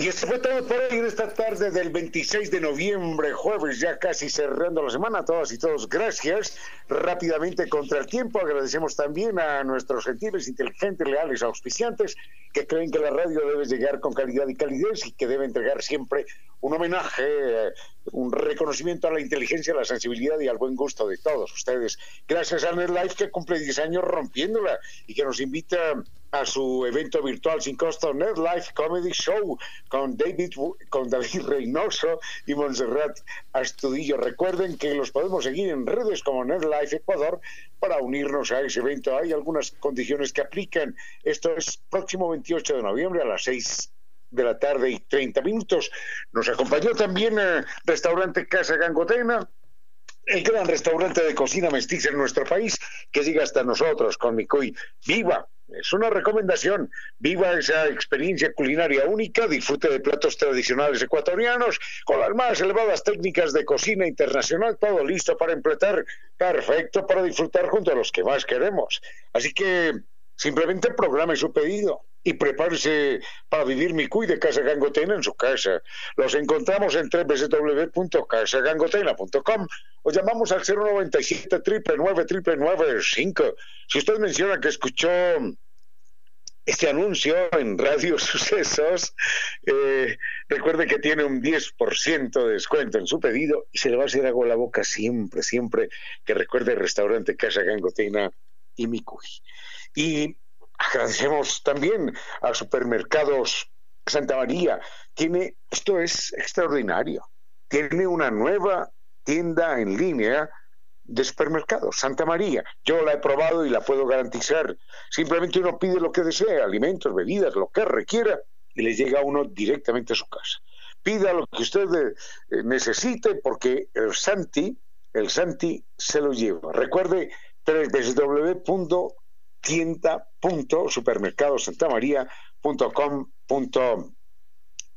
Y esto fue todo por hoy en esta tarde del 26 de noviembre, jueves, ya casi cerrando la semana. Todas y todos, gracias. Rápidamente contra el tiempo, agradecemos también a nuestros gentiles, inteligentes, leales, auspiciantes, que creen que la radio debe llegar con calidad y calidez y que debe entregar siempre un homenaje, eh, un reconocimiento a la inteligencia, a la sensibilidad y al buen gusto de todos ustedes. Gracias a NetLife que cumple 10 años rompiéndola y que nos invita a su evento virtual sin costo NetLife Comedy Show con David con David Reynoso y Montserrat Astudillo. Recuerden que los podemos seguir en redes como NetLife Ecuador para unirnos a ese evento. Hay algunas condiciones que aplican. Esto es próximo 28 de noviembre a las 6 de la tarde y 30 minutos. Nos acompañó también el restaurante Casa Gangotena, el gran restaurante de cocina mestiza en nuestro país, que llega hasta nosotros con Micoy. ¡Viva! Es una recomendación. Viva esa experiencia culinaria única, disfrute de platos tradicionales ecuatorianos con las más elevadas técnicas de cocina internacional, todo listo para empletar, perfecto para disfrutar junto a los que más queremos. Así que simplemente programe su pedido y prepárese para vivir mi cuide Casa Gangotena en su casa. Los encontramos en www.casagangotena.com o llamamos al 097 999 5 Si usted menciona que escuchó este anuncio en Radio Sucesos, eh, recuerde que tiene un 10% de descuento en su pedido y se le va a hacer agua a la boca siempre, siempre que recuerde el restaurante Casa Gangotena y Micuy. Y Agradecemos también a Supermercados Santa María. Tiene, esto es extraordinario. Tiene una nueva tienda en línea de supermercados, Santa María. Yo la he probado y la puedo garantizar. Simplemente uno pide lo que desea, alimentos, bebidas, lo que requiera, y le llega a uno directamente a su casa. Pida lo que usted eh, necesite porque el Santi, el Santi se lo lleva. Recuerde www tienda.supermercadosantamaría.com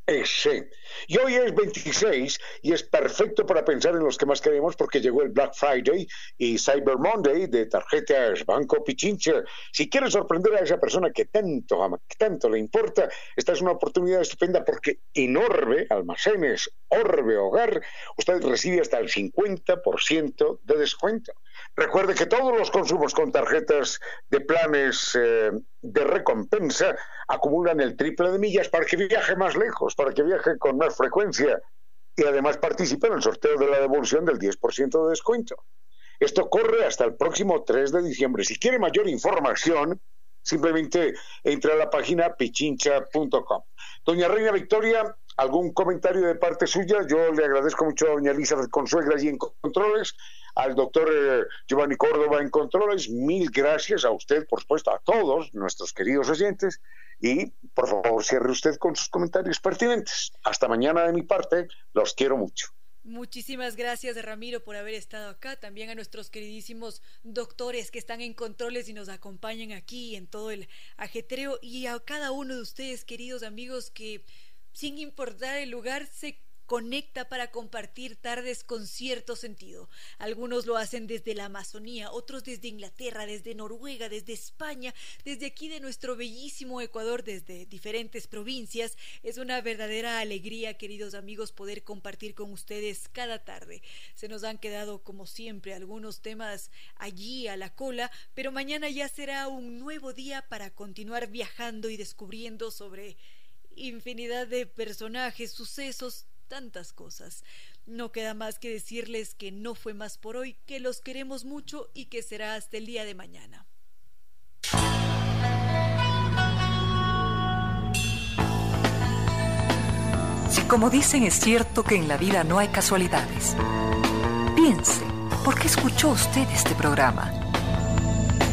y hoy es 26 y es perfecto para pensar en los que más queremos porque llegó el Black Friday y Cyber Monday de tarjetas Banco Pichincha. Si quieres sorprender a esa persona que tanto ama, que tanto le importa, esta es una oportunidad estupenda porque en Orbe, almacenes, Orbe Hogar, usted recibe hasta el 50% de descuento. Recuerde que todos los consumos con tarjetas de planes eh, de recompensa acumulan el triple de millas para que viaje más lejos, para que viaje con más frecuencia y además participe en el sorteo de la devolución del 10% de descuento. Esto corre hasta el próximo 3 de diciembre. Si quiere mayor información, simplemente entre a la página pichincha.com. Doña Reina Victoria, algún comentario de parte suya. Yo le agradezco mucho a doña Elizabeth Consuegra allí en Controles al doctor eh, Giovanni Córdoba en Controles. Mil gracias a usted, por supuesto, a todos nuestros queridos oyentes. Y por favor, cierre usted con sus comentarios pertinentes. Hasta mañana de mi parte. Los quiero mucho. Muchísimas gracias, Ramiro, por haber estado acá. También a nuestros queridísimos doctores que están en controles y nos acompañan aquí en todo el ajetreo. Y a cada uno de ustedes, queridos amigos, que sin importar el lugar, se conecta para compartir tardes con cierto sentido. Algunos lo hacen desde la Amazonía, otros desde Inglaterra, desde Noruega, desde España, desde aquí de nuestro bellísimo Ecuador, desde diferentes provincias. Es una verdadera alegría, queridos amigos, poder compartir con ustedes cada tarde. Se nos han quedado, como siempre, algunos temas allí a la cola, pero mañana ya será un nuevo día para continuar viajando y descubriendo sobre infinidad de personajes, sucesos, tantas cosas. No queda más que decirles que no fue más por hoy, que los queremos mucho y que será hasta el día de mañana. Si como dicen es cierto que en la vida no hay casualidades, piense, ¿por qué escuchó usted este programa?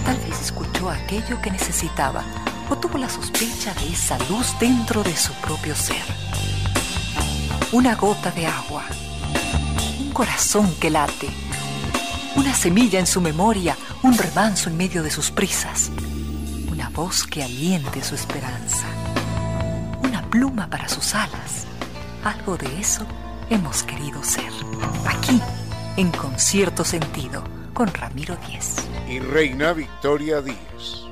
Tal vez escuchó aquello que necesitaba o tuvo la sospecha de esa luz dentro de su propio ser. Una gota de agua, un corazón que late, una semilla en su memoria, un remanso en medio de sus prisas, una voz que aliente su esperanza, una pluma para sus alas. Algo de eso hemos querido ser. Aquí, en concierto sentido, con Ramiro Díez. Y Reina Victoria Díez.